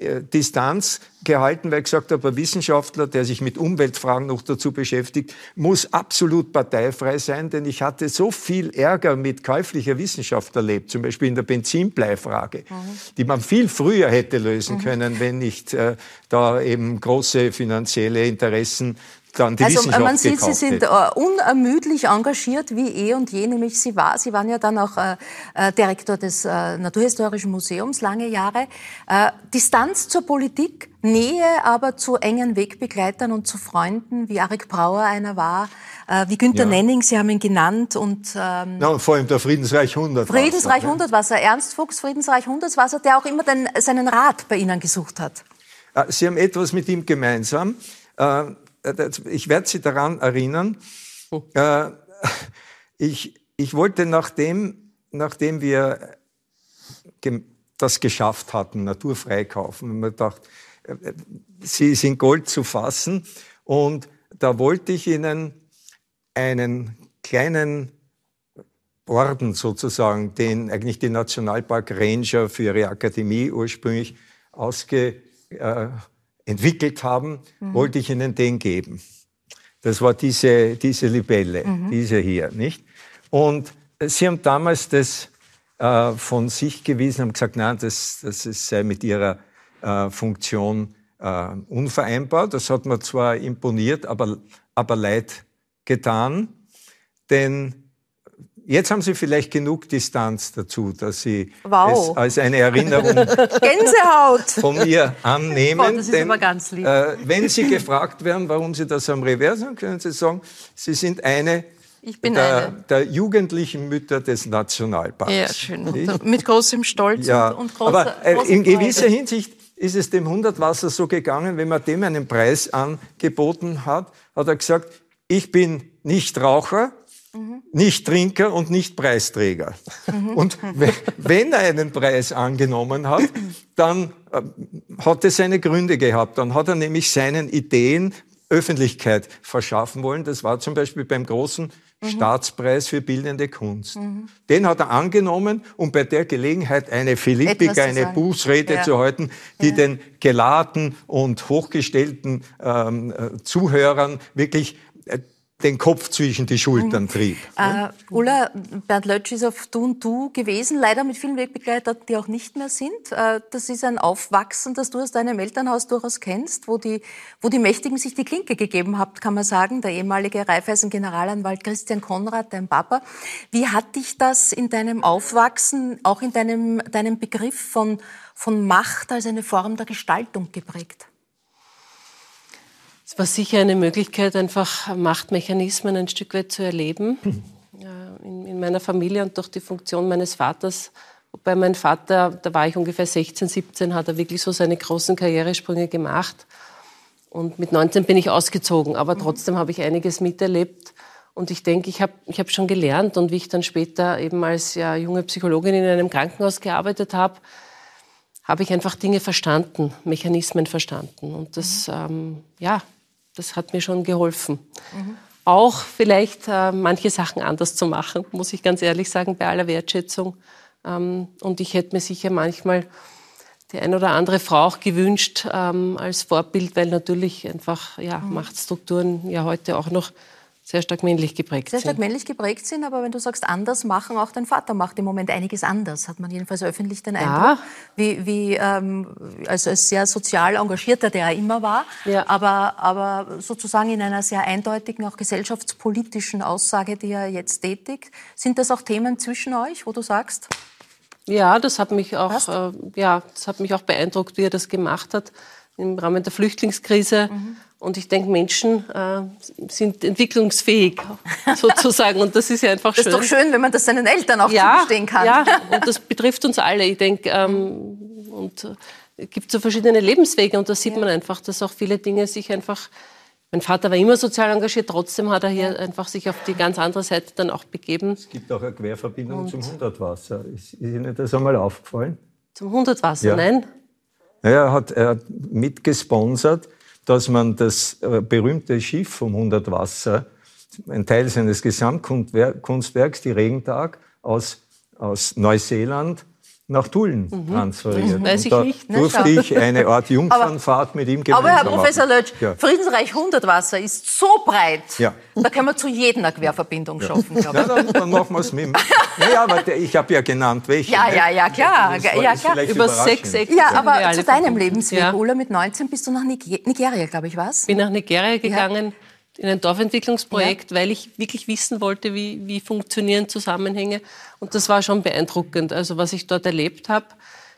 Distanz gehalten, weil ich gesagt habe, ein Wissenschaftler, der sich mit Umweltfragen noch dazu beschäftigt, muss absolut parteifrei sein, denn ich hatte so viel Ärger mit käuflicher Wissenschaft erlebt, zum Beispiel in der Benzinbleifrage, mhm. die man viel früher hätte lösen mhm. können, wenn nicht äh, da eben große finanzielle Interessen dann die also man sieht, Sie sind hätte. Äh, unermüdlich engagiert wie eh und je, nämlich Sie war. Sie waren ja dann auch äh, äh, Direktor des äh, Naturhistorischen Museums lange Jahre. Äh, Distanz zur Politik, Nähe aber zu engen Wegbegleitern und zu Freunden, wie Arik Brauer einer war, äh, wie Günter ja. Nenning, Sie haben ihn genannt. Und, ähm, ja, und vor allem der Friedensreich 100. Friedensreich 100 war er, Ernst Fuchs, Friedensreich 100 war er, der auch immer den, seinen Rat bei Ihnen gesucht hat. Sie haben etwas mit ihm gemeinsam äh, ich werde Sie daran erinnern, oh. äh, ich, ich wollte, nachdem, nachdem wir das geschafft hatten, Natur freikaufen, mir gedacht, äh, Sie sind Gold zu fassen. Und da wollte ich Ihnen einen kleinen Orden sozusagen, den eigentlich die Nationalpark Ranger für ihre Akademie ursprünglich ausge, äh, entwickelt haben, mhm. wollte ich Ihnen den geben. Das war diese, diese Libelle, mhm. diese hier, nicht? Und Sie haben damals das äh, von sich gewiesen, haben gesagt, nein, das, das sei mit Ihrer äh, Funktion äh, unvereinbar. Das hat mir zwar imponiert, aber, aber leid getan, denn Jetzt haben Sie vielleicht genug Distanz dazu, dass Sie wow. es als eine Erinnerung Gänsehaut. von mir annehmen. Boah, das ist Denn, aber ganz lieb. Äh, wenn Sie gefragt werden, warum Sie das am Revers haben, können Sie sagen, Sie sind eine der, eine. der, jugendlichen Mütter des Nationalparks. Ja, schön. Mit großem Stolz ja, und, und großer, Aber äh, in gewisser Hinsicht ist es dem Hundertwasser so gegangen, wenn man dem einen Preis angeboten hat, hat er gesagt, ich bin nicht Raucher, Mhm. Nicht Trinker und nicht Preisträger. Mhm. Und wenn er einen Preis angenommen hat, dann äh, hat er seine Gründe gehabt. Dann hat er nämlich seinen Ideen Öffentlichkeit verschaffen wollen. Das war zum Beispiel beim großen mhm. Staatspreis für bildende Kunst. Mhm. Den hat er angenommen, um bei der Gelegenheit eine Philippika, eine Bußrede ja. zu halten, die ja. den geladen und hochgestellten ähm, äh, Zuhörern wirklich äh, den Kopf zwischen die Schultern mhm. trieb. Äh, Ulla, Bernd Lötsch ist auf Du und Du gewesen, leider mit vielen Wegbegleitern, die auch nicht mehr sind. Äh, das ist ein Aufwachsen, das du aus deinem Elternhaus durchaus kennst, wo die, wo die Mächtigen sich die Klinke gegeben haben, kann man sagen. Der ehemalige Raiffeisen-Generalanwalt Christian Konrad, dein Papa. Wie hat dich das in deinem Aufwachsen, auch in deinem, deinem Begriff von, von Macht als eine Form der Gestaltung geprägt? Es war sicher eine Möglichkeit, einfach Machtmechanismen ein Stück weit zu erleben. In, in, meiner Familie und durch die Funktion meines Vaters. Wobei mein Vater, da war ich ungefähr 16, 17, hat er wirklich so seine großen Karrieresprünge gemacht. Und mit 19 bin ich ausgezogen, aber mhm. trotzdem habe ich einiges miterlebt. Und ich denke, ich habe ich hab schon gelernt. Und wie ich dann später eben als ja, junge Psychologin in einem Krankenhaus gearbeitet habe, habe ich einfach Dinge verstanden, Mechanismen verstanden. Und das, mhm. ähm, ja, das hat mir schon geholfen. Mhm. Auch vielleicht äh, manche Sachen anders zu machen, muss ich ganz ehrlich sagen, bei aller Wertschätzung. Ähm, und ich hätte mir sicher manchmal die ein oder andere Frau auch gewünscht ähm, als Vorbild, weil natürlich einfach ja, mhm. Machtstrukturen ja heute auch noch sehr stark männlich geprägt sehr sind. Sehr stark männlich geprägt sind, aber wenn du sagst anders machen, auch dein Vater macht im Moment einiges anders, hat man jedenfalls öffentlich den Eindruck, ja. wie, wie ähm, also als sehr sozial engagierter, der er immer war, ja. aber, aber sozusagen in einer sehr eindeutigen, auch gesellschaftspolitischen Aussage, die er jetzt tätigt. Sind das auch Themen zwischen euch, wo du sagst? Ja, das hat mich auch, äh, ja, das hat mich auch beeindruckt, wie er das gemacht hat im Rahmen der Flüchtlingskrise. Mhm und ich denke, Menschen äh, sind entwicklungsfähig sozusagen. Und das ist ja einfach schön. Das ist doch schön, wenn man das seinen Eltern auch ja, zugestehen kann. Ja, und das betrifft uns alle. Ich denke, ähm, und äh, es gibt so verschiedene Lebenswege und da sieht ja. man einfach, dass auch viele Dinge sich einfach Mein Vater war immer sozial engagiert, trotzdem hat er hier einfach sich auf die ganz andere Seite dann auch begeben. Es gibt auch eine Querverbindung Und zum Hundertwasser. Ist, ist Ihnen das einmal aufgefallen? Zum Hundertwasser, ja. nein? Er, hat, er hat mitgesponsert, dass man das äh, berühmte Schiff vom Hundertwasser, ein Teil seines Gesamtkunstwerks, die Regentag, aus, aus Neuseeland nach Tulln mhm. transferiert. Weiß ich nicht. Ne? durfte ich eine Art Jungfernfahrt mit ihm gemeinsam Aber Herr Professor Lötsch, ja. Friedensreich Hundertwasser ist so breit, ja. da können wir zu jedem eine Querverbindung schaffen, ja. ja dann, dann, machen wir es mit. Naja, aber ich habe ja genannt, welche. Ja, ja, ja, klar. Ja, klar. Über sechs Ecken. Ja, aber zu deinem Lebensweg, Ulla, mit 19 bist du nach Nigeria, glaube ich, was? Bin nach Nigeria gegangen in ein Dorfentwicklungsprojekt, ja. weil ich wirklich wissen wollte, wie, wie funktionieren Zusammenhänge. Und das war schon beeindruckend, also was ich dort erlebt habe.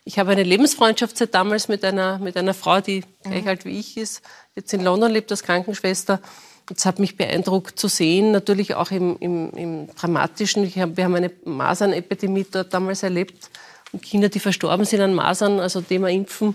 Ich habe eine Lebensfreundschaft seit damals mit einer, mit einer Frau, die gleich mhm. alt wie ich ist, jetzt in London lebt als Krankenschwester. Es hat mich beeindruckt zu sehen, natürlich auch im, im, im Dramatischen. Hab, wir haben eine Masernepidemie dort damals erlebt. Und Kinder, die verstorben sind an Masern, also Thema Impfen,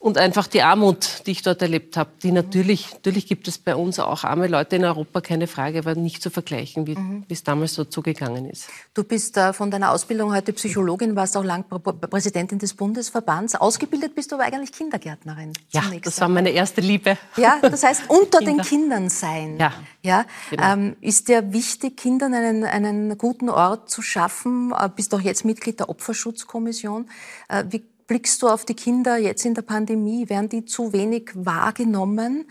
und einfach die Armut, die ich dort erlebt habe, die natürlich, natürlich gibt es bei uns auch arme Leute in Europa, keine Frage, aber nicht zu vergleichen, wie mhm. es damals so zugegangen ist. Du bist äh, von deiner Ausbildung heute Psychologin, warst auch lang Präsidentin des Bundesverbands. Ausgebildet bist du aber eigentlich Kindergärtnerin. Ja, das war meine erste Liebe. Ja, das heißt, unter Kinder. den Kindern sein. Ja. ja genau. ähm, ist dir wichtig, Kindern einen, einen guten Ort zu schaffen? Äh, bist auch jetzt Mitglied der Opferschutzkommission. Äh, wie blickst du auf die Kinder jetzt in der Pandemie? Werden die zu wenig wahrgenommen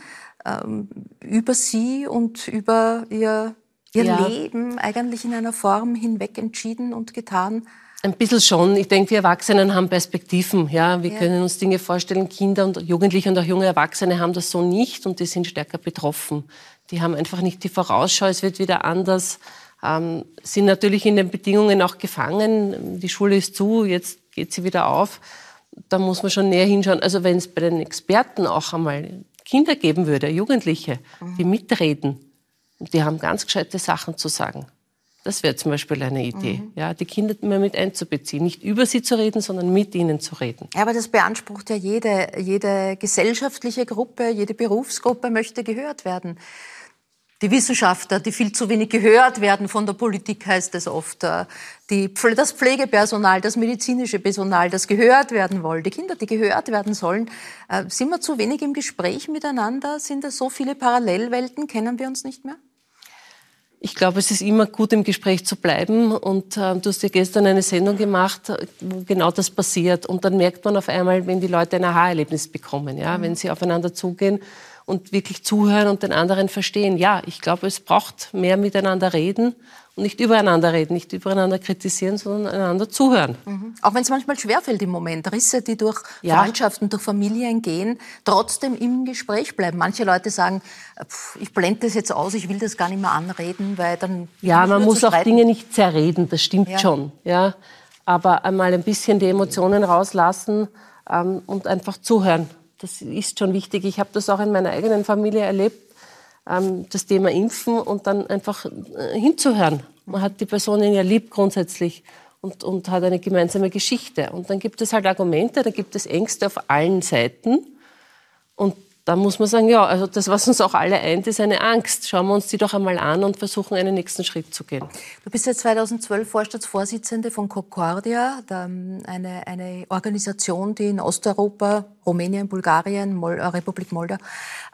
ähm, über sie und über ihr, ihr ja. Leben eigentlich in einer Form hinweg entschieden und getan? Ein bisschen schon. Ich denke, wir Erwachsenen haben Perspektiven. Ja, wir ja. können uns Dinge vorstellen. Kinder und Jugendliche und auch junge Erwachsene haben das so nicht und die sind stärker betroffen. Die haben einfach nicht die Vorausschau. Es wird wieder anders. Ähm, sind natürlich in den Bedingungen auch gefangen. Die Schule ist zu, jetzt geht sie wieder auf da muss man schon näher hinschauen. Also wenn es bei den Experten auch einmal Kinder geben würde, Jugendliche, die mhm. mitreden, die haben ganz gescheite Sachen zu sagen. Das wäre zum Beispiel eine Idee, mhm. ja, die Kinder mehr mit einzubeziehen. Nicht über sie zu reden, sondern mit ihnen zu reden. Ja, aber das beansprucht ja jede, jede gesellschaftliche Gruppe, jede Berufsgruppe möchte gehört werden. Die Wissenschaftler, die viel zu wenig gehört werden von der Politik, heißt es oft. Äh, die, das Pflegepersonal, das medizinische Personal, das gehört werden soll. Die Kinder, die gehört werden sollen. Äh, sind wir zu wenig im Gespräch miteinander? Sind da so viele Parallelwelten? Kennen wir uns nicht mehr? Ich glaube, es ist immer gut, im Gespräch zu bleiben. Und äh, du hast ja gestern eine Sendung gemacht, wo genau das passiert. Und dann merkt man auf einmal, wenn die Leute ein Aha-Erlebnis bekommen, ja, mhm. wenn sie aufeinander zugehen und wirklich zuhören und den anderen verstehen. Ja, ich glaube, es braucht mehr miteinander reden und nicht übereinander reden, nicht übereinander kritisieren, sondern einander zuhören. Mhm. Auch wenn es manchmal schwerfällt im Moment, Risse, die durch ja. Freundschaften, durch Familien gehen, trotzdem im Gespräch bleiben. Manche Leute sagen, pff, ich blende das jetzt aus, ich will das gar nicht mehr anreden, weil dann... Ja, man muss auch Dinge nicht zerreden, das stimmt ja. schon. Ja? Aber einmal ein bisschen die Emotionen rauslassen ähm, und einfach zuhören das ist schon wichtig. Ich habe das auch in meiner eigenen Familie erlebt, ähm, das Thema Impfen und dann einfach äh, hinzuhören. Man hat die Personen ja lieb grundsätzlich und, und hat eine gemeinsame Geschichte. Und dann gibt es halt Argumente, da gibt es Ängste auf allen Seiten. Und da muss man sagen, ja, also das, was uns auch alle eint, ist eine Angst. Schauen wir uns die doch einmal an und versuchen, einen nächsten Schritt zu gehen. Du bist seit 2012 Vorstandsvorsitzende von Concordia, eine, eine Organisation, die in Osteuropa, Rumänien, Bulgarien, Mol äh, Republik Moldau,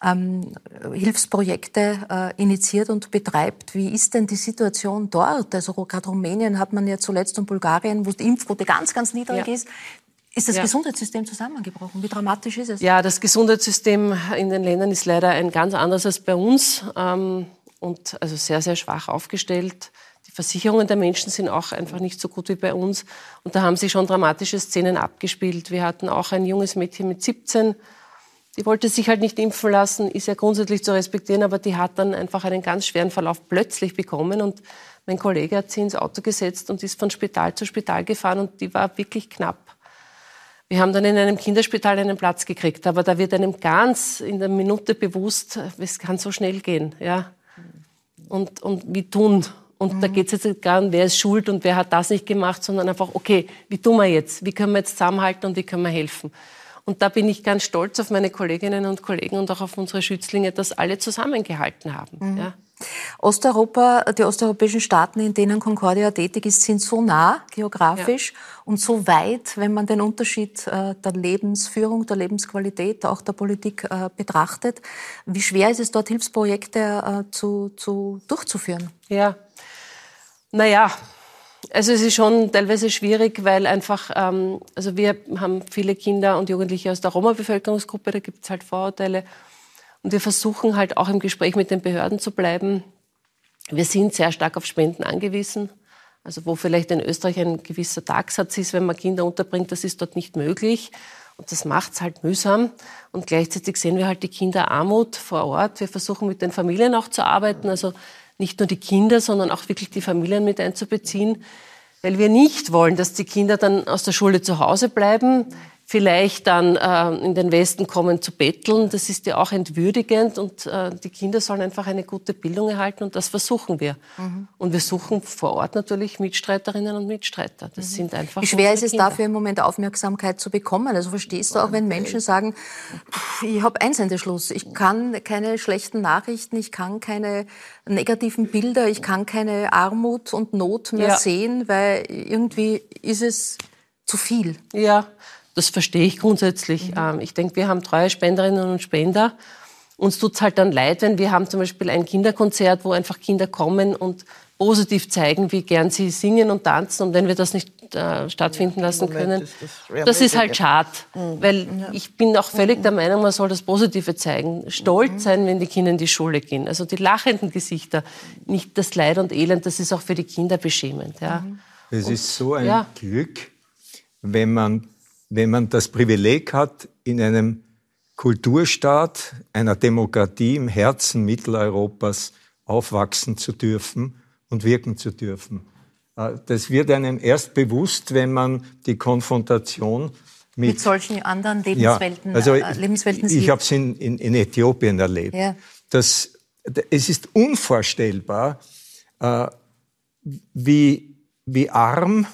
ähm, Hilfsprojekte äh, initiiert und betreibt. Wie ist denn die Situation dort? Also gerade Rumänien hat man ja zuletzt und Bulgarien, wo die Impfquote ganz, ganz niedrig ja. ist. Ist das ja. Gesundheitssystem zusammengebrochen? Wie dramatisch ist es? Ja, das Gesundheitssystem in den Ländern ist leider ein ganz anderes als bei uns ähm, und also sehr, sehr schwach aufgestellt. Die Versicherungen der Menschen sind auch einfach nicht so gut wie bei uns. Und da haben sich schon dramatische Szenen abgespielt. Wir hatten auch ein junges Mädchen mit 17, die wollte sich halt nicht impfen lassen, ist ja grundsätzlich zu respektieren, aber die hat dann einfach einen ganz schweren Verlauf plötzlich bekommen und mein Kollege hat sie ins Auto gesetzt und ist von Spital zu Spital gefahren und die war wirklich knapp. Wir haben dann in einem Kinderspital einen Platz gekriegt, aber da wird einem ganz in der Minute bewusst, es kann so schnell gehen, ja. Und, und wie tun. Und mhm. da geht es jetzt gar nicht, wer ist schuld und wer hat das nicht gemacht, sondern einfach, okay, wie tun wir jetzt? Wie können wir jetzt zusammenhalten und wie können wir helfen? Und da bin ich ganz stolz auf meine Kolleginnen und Kollegen und auch auf unsere Schützlinge, dass alle zusammengehalten haben. Mhm. Ja. Osteuropa, die osteuropäischen Staaten, in denen Concordia tätig ist, sind so nah geografisch ja. und so weit, wenn man den Unterschied äh, der Lebensführung, der Lebensqualität, auch der Politik äh, betrachtet. Wie schwer ist es dort, Hilfsprojekte äh, zu, zu, durchzuführen? Ja, naja, also es ist schon teilweise schwierig, weil einfach, ähm, also wir haben viele Kinder und Jugendliche aus der Roma-Bevölkerungsgruppe, da gibt es halt Vorurteile. Und wir versuchen halt auch im Gespräch mit den Behörden zu bleiben. Wir sind sehr stark auf Spenden angewiesen. Also wo vielleicht in Österreich ein gewisser Tagsatz ist, wenn man Kinder unterbringt, das ist dort nicht möglich. Und das macht es halt mühsam. Und gleichzeitig sehen wir halt die Kinderarmut vor Ort. Wir versuchen mit den Familien auch zu arbeiten, also nicht nur die Kinder, sondern auch wirklich die Familien mit einzubeziehen, weil wir nicht wollen, dass die Kinder dann aus der Schule zu Hause bleiben, vielleicht dann äh, in den Westen kommen zu betteln. Das ist ja auch entwürdigend und äh, die Kinder sollen einfach eine gute Bildung erhalten und das versuchen wir. Mhm. Und wir suchen vor Ort natürlich Mitstreiterinnen und Mitstreiter. Das mhm. sind einfach Wie schwer ist es Kinder. dafür im Moment Aufmerksamkeit zu bekommen? Also verstehst du auch, wenn Menschen sagen, ich habe Einsendeschluss, ich kann keine schlechten Nachrichten, ich kann keine negativen Bilder, ich kann keine Armut und Not mehr ja. sehen, weil irgendwie ist es zu viel. Ja, das verstehe ich grundsätzlich. Mhm. Ähm, ich denke, wir haben treue Spenderinnen und Spender. Uns tut's halt dann leid, wenn wir haben zum Beispiel ein Kinderkonzert, wo einfach Kinder kommen und positiv zeigen, wie gern sie singen und tanzen. Und wenn wir das nicht äh, stattfinden lassen können, ist das, das, ist halt schade. Mhm. Weil ja. ich bin auch völlig der Meinung, man soll das Positive zeigen. Stolz mhm. sein, wenn die Kinder in die Schule gehen. Also die lachenden Gesichter, nicht das Leid und Elend, das ist auch für die Kinder beschämend. Ja. Mhm. Es ist so ein ja. Glück, wenn man wenn man das Privileg hat, in einem Kulturstaat, einer Demokratie im Herzen Mitteleuropas aufwachsen zu dürfen und wirken zu dürfen. Äh, das wird einem erst bewusst, wenn man die Konfrontation mit, mit solchen anderen Lebenswelten, ja, also äh, Lebenswelten sieht. Ich habe es in, in, in, Äthiopien erlebt. Ja. Das, es ist unvorstellbar, äh, wie, wie arm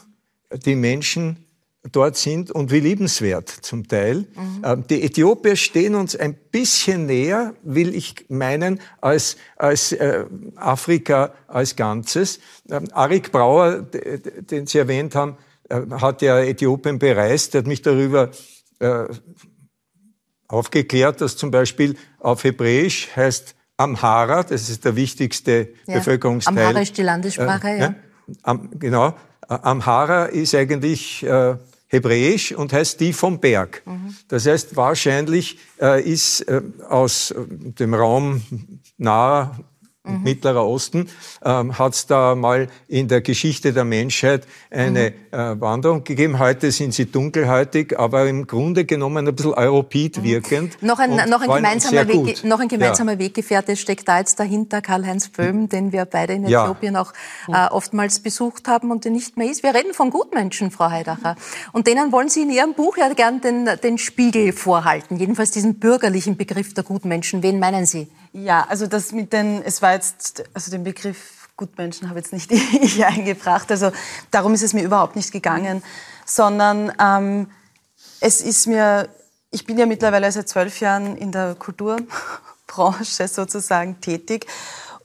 die Menschen dort sind und wie liebenswert zum Teil. Mhm. Die Äthiopier stehen uns ein bisschen näher, will ich meinen, als, als äh, Afrika als Ganzes. Ähm, Arik Brauer, den Sie erwähnt haben, äh, hat ja Äthiopien bereist, der hat mich darüber äh, aufgeklärt, dass zum Beispiel auf Hebräisch heißt Amhara, das ist der wichtigste ja. Bevölkerungsteil. Amhara ist die Landessprache, äh, ja. Am, genau. Amhara ist eigentlich äh, hebräisch und heißt die vom Berg. Mhm. Das heißt, wahrscheinlich äh, ist äh, aus äh, dem Raum nahe mhm. Mittlerer Osten, ähm, hat es da mal in der Geschichte der Menschheit eine mhm. äh, Wanderung gegeben. Heute sind sie dunkelhäutig, aber im Grunde genommen ein bisschen europid mhm. wirkend. Noch ein, noch ein gemeinsamer, Weg, noch ein gemeinsamer ja. Weggefährte steckt da jetzt dahinter, Karl-Heinz Böhm, den wir beide in Äthiopien ja. auch äh, oftmals besucht haben und der nicht mehr ist. Wir reden von Gutmenschen, Frau Heidacher. Und denen wollen Sie in Ihrem Buch ja gern den, den Spiegel vorhalten, jedenfalls diesen bürgerlichen Begriff der Gutmenschen. Wen meinen Sie? Ja, also das mit den, es war jetzt, also den Begriff Gutmenschen habe jetzt nicht ich eingebracht, also darum ist es mir überhaupt nicht gegangen, sondern ähm, es ist mir, ich bin ja mittlerweile seit zwölf Jahren in der Kulturbranche sozusagen tätig.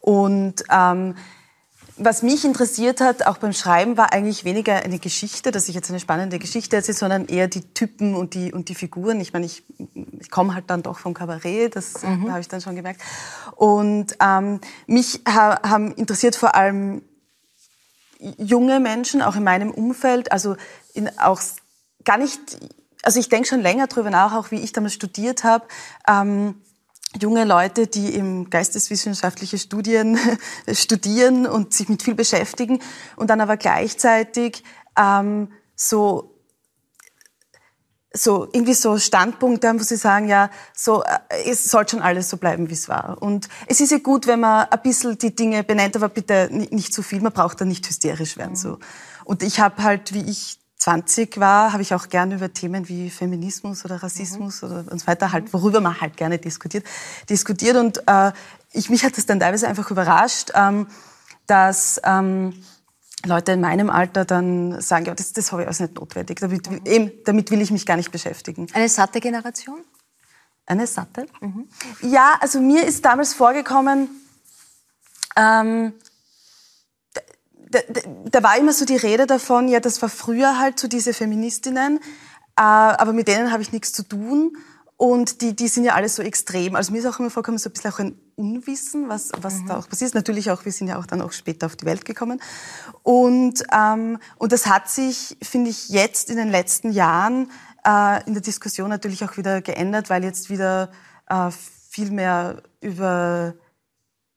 Und ähm, was mich interessiert hat, auch beim Schreiben, war eigentlich weniger eine Geschichte, dass ich jetzt eine spannende Geschichte erzähle, sondern eher die Typen und die, und die Figuren. Ich meine, ich, ich komme halt dann doch vom Kabarett, das mhm. habe ich dann schon gemerkt. Und ähm, mich ha, haben interessiert vor allem junge Menschen, auch in meinem Umfeld, also in, auch gar nicht, also ich denke schon länger drüber nach, auch wie ich damals studiert habe. Ähm, junge Leute, die im geisteswissenschaftliche Studien studieren und sich mit viel beschäftigen und dann aber gleichzeitig ähm, so so irgendwie so Standpunkte haben, wo sie sagen, ja, so äh, es soll schon alles so bleiben, wie es war. Und es ist ja gut, wenn man ein bisschen die Dinge benennt, aber bitte nicht zu viel. Man braucht da nicht hysterisch werden. So. Und ich habe halt, wie ich 20 war, habe ich auch gerne über Themen wie Feminismus oder Rassismus mhm. oder und so weiter halt, worüber man halt gerne diskutiert, diskutiert. Und äh, ich, mich hat das dann teilweise einfach überrascht, ähm, dass ähm, Leute in meinem Alter dann sagen, ja, das, das habe ich alles nicht notwendig. Damit, will- eben, damit will ich mich gar nicht beschäftigen. Eine satte Generation? Eine satte? Ja, also mir ist damals vorgekommen, ähm, da, da, war immer so die Rede davon, ja, das war früher halt so diese Feministinnen, äh, aber mit denen habe ich nichts zu tun. Und die, die sind ja alle so extrem. Also mir ist auch immer vorgekommen, so ein bisschen auch ein Unwissen, was, was da auch passiert ist. Natürlich auch, wir sind ja auch dann auch später auf die Welt gekommen. Und, ähm, und das hat sich, finde ich, jetzt in den letzten Jahren äh, in der Diskussion natürlich auch wieder geändert, weil jetzt wieder äh, viel mehr über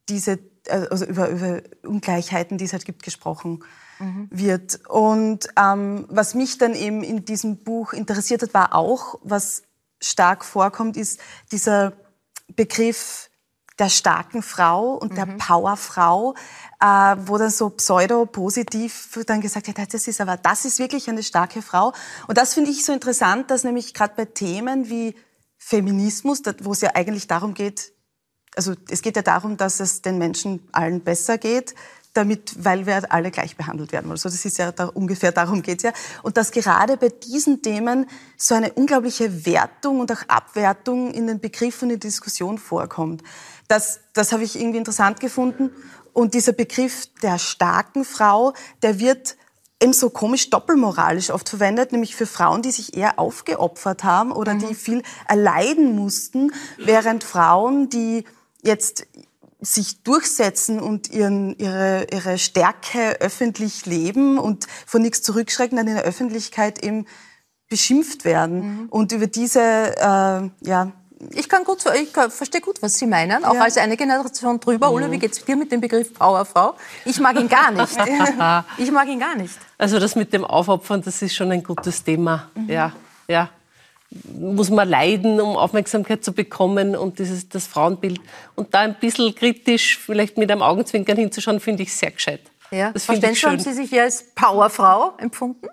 diese, also über, über Ungleichheiten, die es halt gibt, gesprochen wird. Und ähm, was mich dann eben in diesem Buch interessiert hat, war auch, was stark vorkommt, ist dieser Begriff der starken Frau und der Powerfrau, äh, wo dann so pseudo-positiv dann gesagt wird, das ist aber, das ist wirklich eine starke Frau. Und das finde ich so interessant, dass nämlich gerade bei Themen wie Feminismus, wo es ja eigentlich darum geht, also es geht ja darum, dass es den Menschen allen besser geht, damit, weil wir alle gleich behandelt werden. Also das ist ja da, ungefähr darum geht's ja. Und dass gerade bei diesen Themen so eine unglaubliche Wertung und auch Abwertung in den Begriffen und in der Diskussion vorkommt. Das, das habe ich irgendwie interessant gefunden. Und dieser Begriff der starken Frau, der wird eben so komisch doppelmoralisch oft verwendet, nämlich für Frauen, die sich eher aufgeopfert haben oder die viel erleiden mussten, während Frauen, die jetzt sich durchsetzen und ihren, ihre, ihre Stärke öffentlich leben und von nichts zurückschrecken, dann in der Öffentlichkeit eben beschimpft werden. Und über diese, äh, ja, Ich kann gut, ich verstehe gut, was Sie meinen, auch Ja. als eine Generation drüber. Ulla, wie geht's dir mit dem Begriff Powerfrau? Ich mag ihn gar nicht. ich mag ihn gar nicht. Also das mit dem Aufopfern, das ist schon ein gutes Thema. Ja, ja. Muss man leiden, um Aufmerksamkeit zu bekommen und dieses, das Frauenbild. Und da ein bisschen kritisch, vielleicht mit einem Augenzwinkern hinzuschauen, finde ich sehr gescheit. Ja. Das Frau finde ich Stenzel, haben. Sie sich hier als Powerfrau empfunden?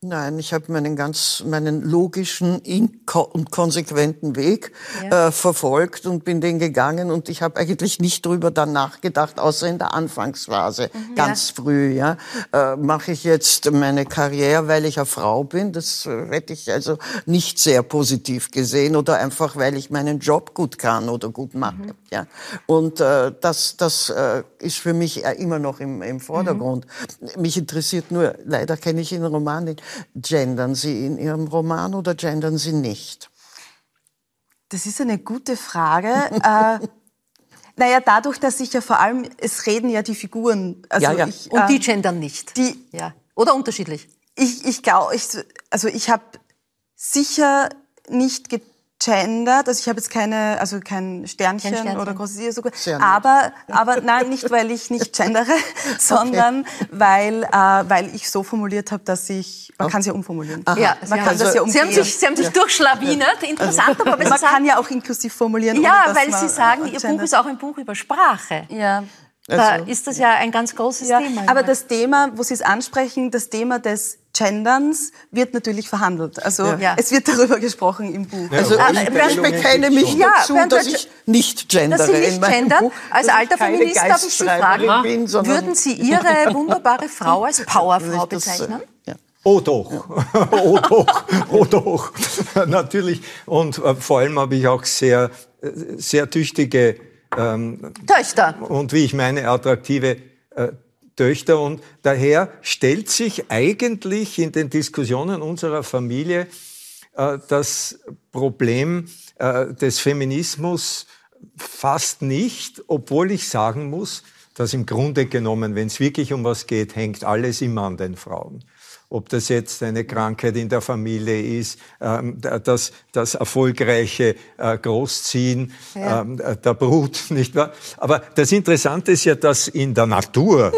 Nein, ich habe meinen ganz meinen logischen und konsequenten Weg äh, verfolgt und bin den gegangen und ich habe eigentlich nicht drüber dann nachgedacht, außer in der Anfangsphase, ganz früh. Ja, äh, mache ich jetzt meine Karriere, weil ich eine Frau bin? Das äh, hätte ich also nicht sehr positiv gesehen oder einfach, weil ich meinen Job gut kann oder gut mache. Ja, und äh, das das äh, ist für mich äh, immer noch im, im Vordergrund. Mich interessiert nur, leider kenne ich Ihren Roman nicht. Gendern Sie in Ihrem Roman oder gendern Sie nicht? Das ist eine gute Frage. äh, naja, dadurch, dass ich ja vor allem, es reden ja die Figuren. Also Ja, ja. Ich, Und die ähm, gendern nicht. die- ja. Oder unterschiedlich. ich, ich glaube, ich, also ich habe sicher nicht gegendert, also ich habe jetzt keine, also kein Sternchen, Kein Sternchen. oder großes nett. aber, aber nein, nicht weil ich nicht gendere, sondern weil, äh, weil ich so formuliert habe, dass ich, man kann es ja umformulieren. Ja, man Sie, kann haben, das ja Sie haben sich, Sie haben sich durchschlawinert. Interessant, aber man kann ja auch inklusiv formulieren. ja, ohne dass weil man, Sie sagen, Ihr Buch ist auch ein Buch über Sprache. Ja. Da Also- ist das ja ein ganz großes Ja, Thema. aber das Thema, wo Sie es ansprechen, das Thema des Genderns wird natürlich verhandelt. Also Ja. es wird darüber gesprochen im Buch. Ja, Also ich, ich bekenne mich. Ja, dazu, Bernd dass ich nicht gendere dass Sie in nicht meinem gendern. Buch. Als alter Feminist darf ich Sie fragen, bin, würden Sie Ihre wunderbare Frau als Powerfrau das, äh, bezeichnen? ja. Oh doch, oh doch, oh doch, natürlich. Und äh, vor allem habe ich auch sehr, äh, sehr tüchtige ähm, Töchter. und wie ich meine, attraktive äh, Töchter. Und daher stellt sich eigentlich in den Diskussionen unserer Familie äh, das Problem äh, des Feminismus fast nicht, obwohl ich sagen muss, dass im Grunde genommen, wenn es wirklich um was geht, hängt alles immer an den Frauen. Ob das jetzt eine Krankheit in der Familie ist, ähm, das, das erfolgreiche äh, Großziehen ähm, der Brut, nicht wahr? Aber das Interessante ist ja, dass in der Natur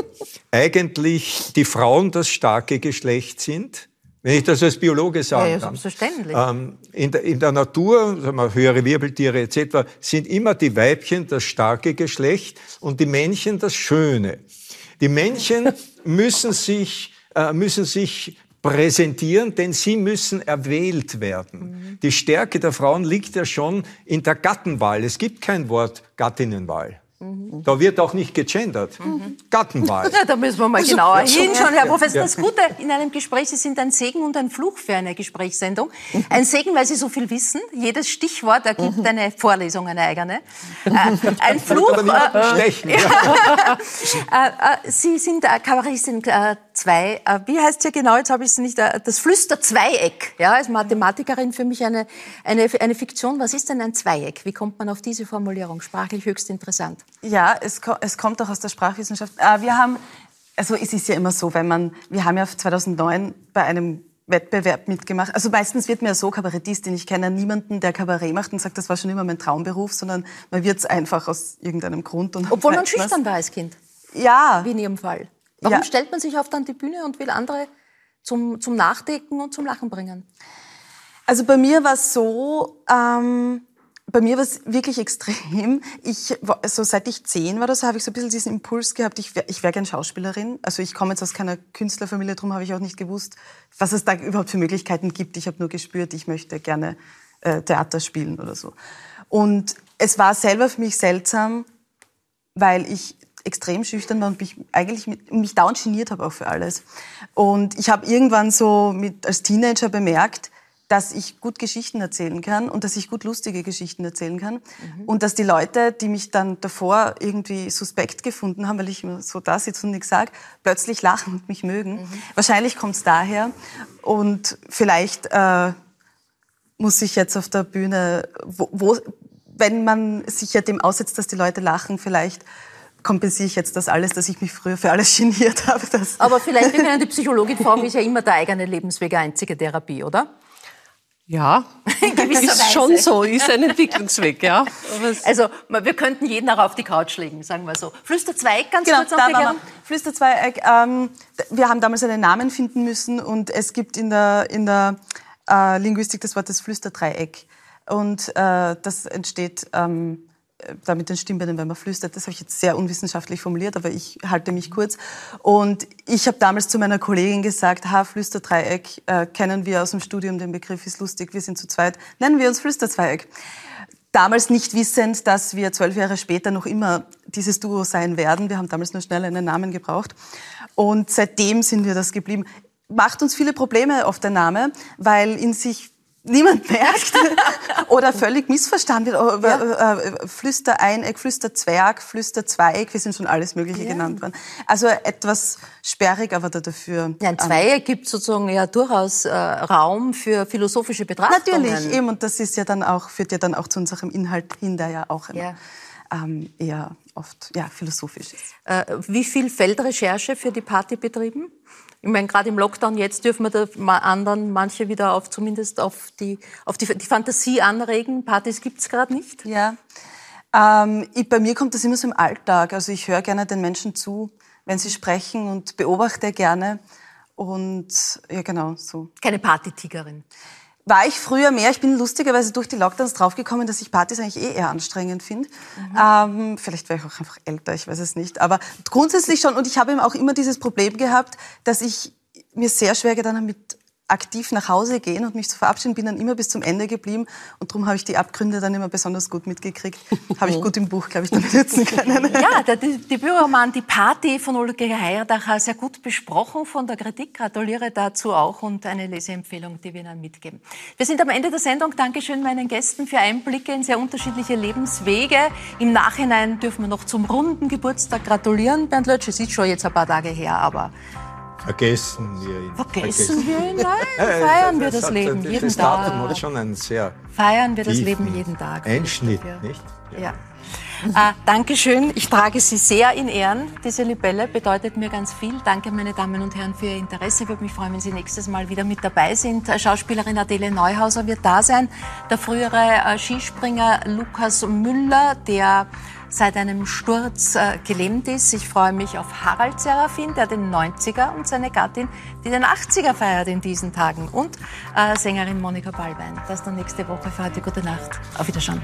eigentlich die Frauen das starke Geschlecht sind. Wenn ich das als Biologe sagen Ja, ja, selbstverständlich. Ähm, in, der, in der Natur, sagen wir, höhere Wirbeltiere etc., sind immer die Weibchen das starke Geschlecht und die Männchen das Schöne. Die Männchen müssen sich, äh, müssen sich präsentieren, denn sie müssen erwählt werden. Die Stärke der Frauen liegt ja schon in der Gattenwahl. Es gibt kein Wort Gattinnenwahl. Mhm. Da wird auch nicht gegendert. Mhm. Gattenwahl. Ja, da müssen wir mal genauer hinschauen, Herr Professor. Das Gute in einem Gespräch, Sie sind ein Segen und ein Fluch für eine Gesprächssendung. Ein Segen, weil Sie so viel wissen. Jedes Stichwort ergibt mhm. eine Vorlesung, eine eigene. Äh, ein Fluch. Ja. Äh, äh, Sie sind Kabarettistin äh, 2. Äh, wie heißt sie genau? Jetzt habe ich es nicht. Das Flüster-Zweieck. Ja, als Mathematikerin für mich eine, eine, eine Fiktion. Was ist denn ein Zweieck? Wie kommt man auf diese Formulierung? Sprachlich höchst interessant. Ja, es, es kommt auch aus der Sprachwissenschaft. Äh, wir haben, also es ist ja immer so, wenn man, wir haben ja 2009 bei einem Wettbewerb mitgemacht. Also meistens wird mir so Kabarettistin. Ich kenne niemanden, der Kabarett macht und sagt, das war schon immer mein Traumberuf, sondern man wird es einfach aus irgendeinem Grund. Und Obwohl man schüchtern war als Kind. Ja. Wie in Ihrem Fall. Warum ja. stellt man sich auf dann die Bühne und will andere zum, zum Nachdenken und zum Lachen bringen? Also bei mir war es so, ähm, bei mir war es wirklich extrem. Ich, also seit ich zehn war, das habe ich so ein bisschen diesen Impuls gehabt, ich wäre ich wär gern Schauspielerin. Also ich komme jetzt aus keiner Künstlerfamilie, darum habe ich auch nicht gewusst, was es da überhaupt für Möglichkeiten gibt. Ich habe nur gespürt, ich möchte gerne äh, Theater spielen oder so. Und es war selber für mich seltsam, weil ich extrem schüchtern war und mich eigentlich mit, mich dauernd geniert habe auch für alles. Und ich habe irgendwann so mit, als Teenager bemerkt, dass ich gut Geschichten erzählen kann und dass ich gut lustige Geschichten erzählen kann. Mhm. Und dass die Leute, die mich dann davor irgendwie suspekt gefunden haben, weil ich immer so da sitze und nichts sage, plötzlich lachen und mich mögen. Mhm. Wahrscheinlich kommt es daher. Und vielleicht äh, muss ich jetzt auf der Bühne, wo, wo, wenn man sich ja dem aussetzt, dass die Leute lachen, vielleicht kompensiere ich jetzt das alles, dass ich mich früher für alles geniert habe. Aber vielleicht, wir können die Psychologin fragen, ist ja immer der eigene Lebensweg einzige Therapie, oder? Ja, ist schon so, ist ein Entwicklungsweg, ja. Also wir könnten jeden auch auf die Couch legen, sagen wir so. Flüsterzweig, ganz genau, kurz noch. Flüsterzweig, ähm, wir haben damals einen Namen finden müssen und es gibt in der, in der äh, Linguistik das Wort das Flüsterdreieck. Und äh, das entsteht ähm, da mit den Stimmbändern, wenn man flüstert. Das habe ich jetzt sehr unwissenschaftlich formuliert, aber ich halte mich kurz. Und ich habe damals zu meiner Kollegin gesagt, ha, Flüsterdreieck äh, kennen wir aus dem Studium, den Begriff ist lustig, wir sind zu zweit, nennen wir uns Flüsterzweieck. Damals nicht wissend, dass wir zwölf Jahre später noch immer dieses Duo sein werden. Wir haben damals nur schnell einen Namen gebraucht. Und seitdem sind wir das geblieben. Macht uns viele Probleme auf der Name, weil in sich niemand merkt oder völlig missverstanden wird. Ja. Äh, äh, Flüstereineck, Flüsterzwerg, Flüsterzweig, wir sind schon alles Mögliche ja. genannt worden. Also etwas sperrig, aber da dafür. Ja, ein Zweieck gibt sozusagen ja durchaus äh, Raum für philosophische Betrachtungen. Natürlich, eben, und das ist ja dann auch, führt ja dann auch zu unserem Inhalt hin, der ja auch immer, ähm, eher oft ja, philosophisch ist. Äh, wie viel Feldrecherche für die Party betrieben? Ich meine, gerade im Lockdown jetzt dürfen wir da anderen manche wieder auf zumindest auf die, auf die, die Fantasie anregen. Partys gibt's gerade nicht. Ja. Ähm, ich, bei mir kommt das immer so im Alltag. Also ich höre gerne den Menschen zu, wenn sie sprechen und beobachte gerne. Und ja, genau so. Keine Partytigerin. War ich früher mehr. Ich bin lustigerweise durch die Lockdowns draufgekommen, dass ich Partys eigentlich eh eher anstrengend finde. Mhm. Ähm, vielleicht wäre ich auch einfach älter, ich weiß es nicht. Aber grundsätzlich schon. Und ich habe eben auch immer dieses Problem gehabt, dass ich mir sehr schwer getan habe mit aktiv nach Hause gehen und mich zu verabschieden, bin dann immer bis zum Ende geblieben und darum habe ich die Abgründe dann immer besonders gut mitgekriegt. habe ich gut im Buch, glaube ich, damit nutzen können. Ja, der Debütroman Die Party von Ulrike Heierdacher sehr gut besprochen von der Kritik. Gratuliere dazu auch und eine Leseempfehlung, die wir Ihnen mitgeben. Wir sind am Ende der Sendung. Dankeschön meinen Gästen für Einblicke in sehr unterschiedliche Lebenswege. Im Nachhinein dürfen wir noch zum runden Geburtstag gratulieren. Bernd Lötsch, es ist schon jetzt ein paar Tage her, aber Vergessen wir ihn. Vergessen, wir ihn? Nein, feiern wir das, Leben jeden das Tag. Datum hat schon einen sehr feiern wir das Leben jeden Tag. Einschnitt, nicht? Ja. ja. Äh, Dankeschön. Ich trage Sie sehr in Ehren. Diese Libelle bedeutet mir ganz viel. Danke, meine Damen und Herren, für Ihr Interesse. Ich würde mich freuen, wenn Sie nächstes Mal wieder mit dabei sind. Schauspielerin Adele Neuhauser wird da sein. Der frühere äh, Skispringer Lukas Müller, der seit einem Sturz äh, gelähmt ist. Ich freue mich auf Harald Serafin, der den 90er und seine Gattin, die den 80er feiert in diesen Tagen. Und äh, Sängerin Monika Ballwein. Das dann nächste Woche für heute. Gute Nacht. Auf Wiedersehen.